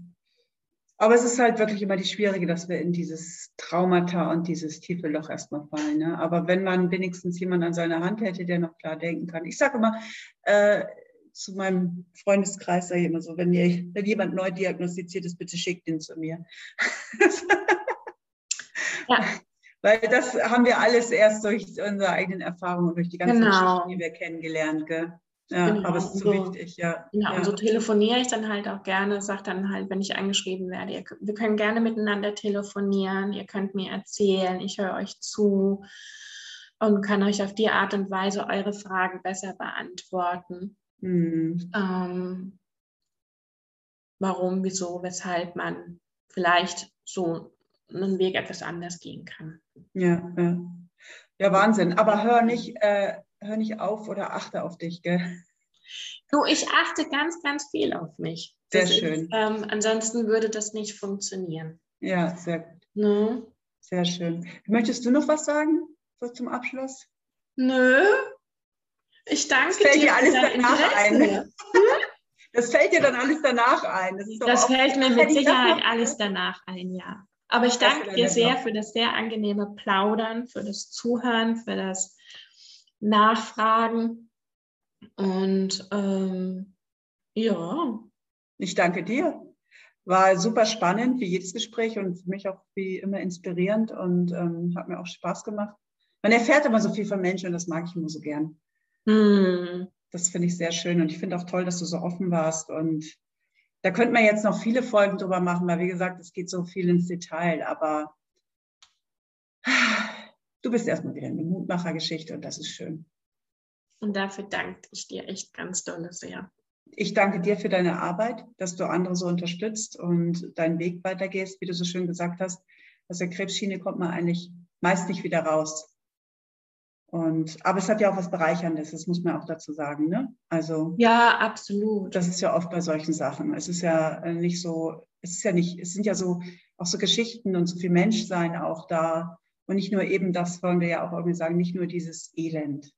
Aber es ist halt wirklich immer die Schwierige, dass wir in dieses Traumata und dieses tiefe Loch erstmal fallen. Ne? Aber wenn man wenigstens jemanden an seiner Hand hätte, der noch klar denken kann. Ich sage immer äh, zu meinem Freundeskreis, sage ich immer so, wenn, ihr, wenn jemand neu diagnostiziert ist, bitte schickt ihn zu mir. [LAUGHS] ja. Weil das haben wir alles erst durch unsere eigenen Erfahrungen und durch die ganzen genau. Geschichten, die wir kennengelernt. Gell? Ja, genau. aber es ist so, wichtig, ja. Genau, ja. und so telefoniere ich dann halt auch gerne, sage dann halt, wenn ich angeschrieben werde, ihr, wir können gerne miteinander telefonieren, ihr könnt mir erzählen, ich höre euch zu und kann euch auf die Art und Weise eure Fragen besser beantworten. Mhm. Ähm, warum, wieso, weshalb man vielleicht so einen Weg etwas anders gehen kann. Ja, ja. ja Wahnsinn. Aber hör nicht, äh, hör nicht auf oder achte auf dich, gell? Du, ich achte ganz, ganz viel auf mich. Sehr das schön. Ist, ähm, ansonsten würde das nicht funktionieren. Ja, sehr gut. Ne? Sehr schön. Möchtest du noch was sagen so zum Abschluss? Nö. Ich danke das fällt dir. alles danach ein. [LAUGHS] Das fällt dir dann alles danach ein. Das, das fällt mir mit Sicherheit alles danach ein, ja. Aber ich danke dir sehr für das sehr angenehme Plaudern, für das Zuhören, für das Nachfragen. Und ähm, ja. Ich danke dir. War super spannend, wie jedes Gespräch und für mich auch wie immer inspirierend und ähm, hat mir auch Spaß gemacht. Man erfährt immer so viel von Menschen und das mag ich immer so gern. Hm. Das finde ich sehr schön und ich finde auch toll, dass du so offen warst und da könnte man jetzt noch viele Folgen drüber machen, weil wie gesagt, es geht so viel ins Detail, aber du bist erstmal wieder eine Mutmachergeschichte und das ist schön. Und dafür danke ich dir echt ganz doll sehr. Ich danke dir für deine Arbeit, dass du andere so unterstützt und deinen Weg weitergehst, wie du so schön gesagt hast. Aus der Krebsschiene kommt man eigentlich meist nicht wieder raus. Und, aber es hat ja auch was Bereicherndes, das muss man auch dazu sagen. Ne? Also, ja, absolut. Das ist ja oft bei solchen Sachen. Es ist ja äh, nicht so, es ist ja nicht, es sind ja so auch so Geschichten und so viel Menschsein auch da. Und nicht nur eben das, wollen wir ja auch irgendwie sagen, nicht nur dieses Elend.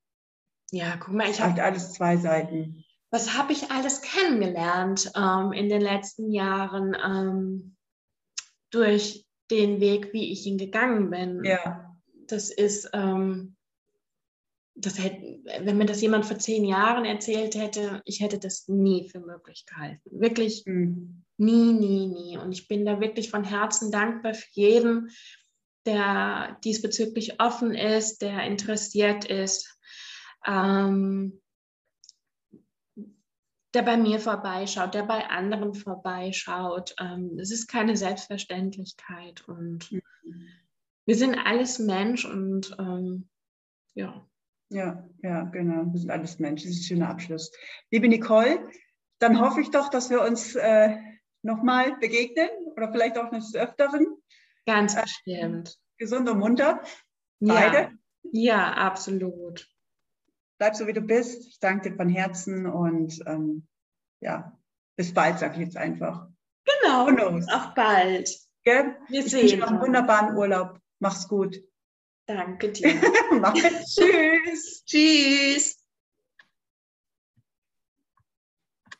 Ja, guck mal, ich habe alles zwei Seiten. Was habe ich alles kennengelernt ähm, in den letzten Jahren ähm, durch den Weg, wie ich ihn gegangen bin? Ja. Das ist, ähm, das hätte, wenn mir das jemand vor zehn Jahren erzählt hätte, ich hätte das nie für möglich gehalten. Wirklich mhm. nie, nie, nie. Und ich bin da wirklich von Herzen dankbar für jeden, der diesbezüglich offen ist, der interessiert ist, ähm, der bei mir vorbeischaut, der bei anderen vorbeischaut. Ähm, es ist keine Selbstverständlichkeit und mhm. wir sind alles Mensch und ähm, ja. Ja, ja, genau. Wir sind alles Menschen. Das ist ein schöner Abschluss. Liebe Nicole, dann hoffe ich doch, dass wir uns äh, nochmal begegnen oder vielleicht auch des Öfteren. Ganz äh, bestimmt. Äh, gesund und munter. Beide. Ja, ja, absolut. Bleib so, wie du bist. Ich danke dir von Herzen und ähm, ja, bis bald, sage ich jetzt einfach. Genau. Auch bald. Gell? Wir ich sehen noch einen wunderbaren Urlaub. Mach's gut. Danke dir. [LAUGHS] Mach. Tschüss. Tschüss.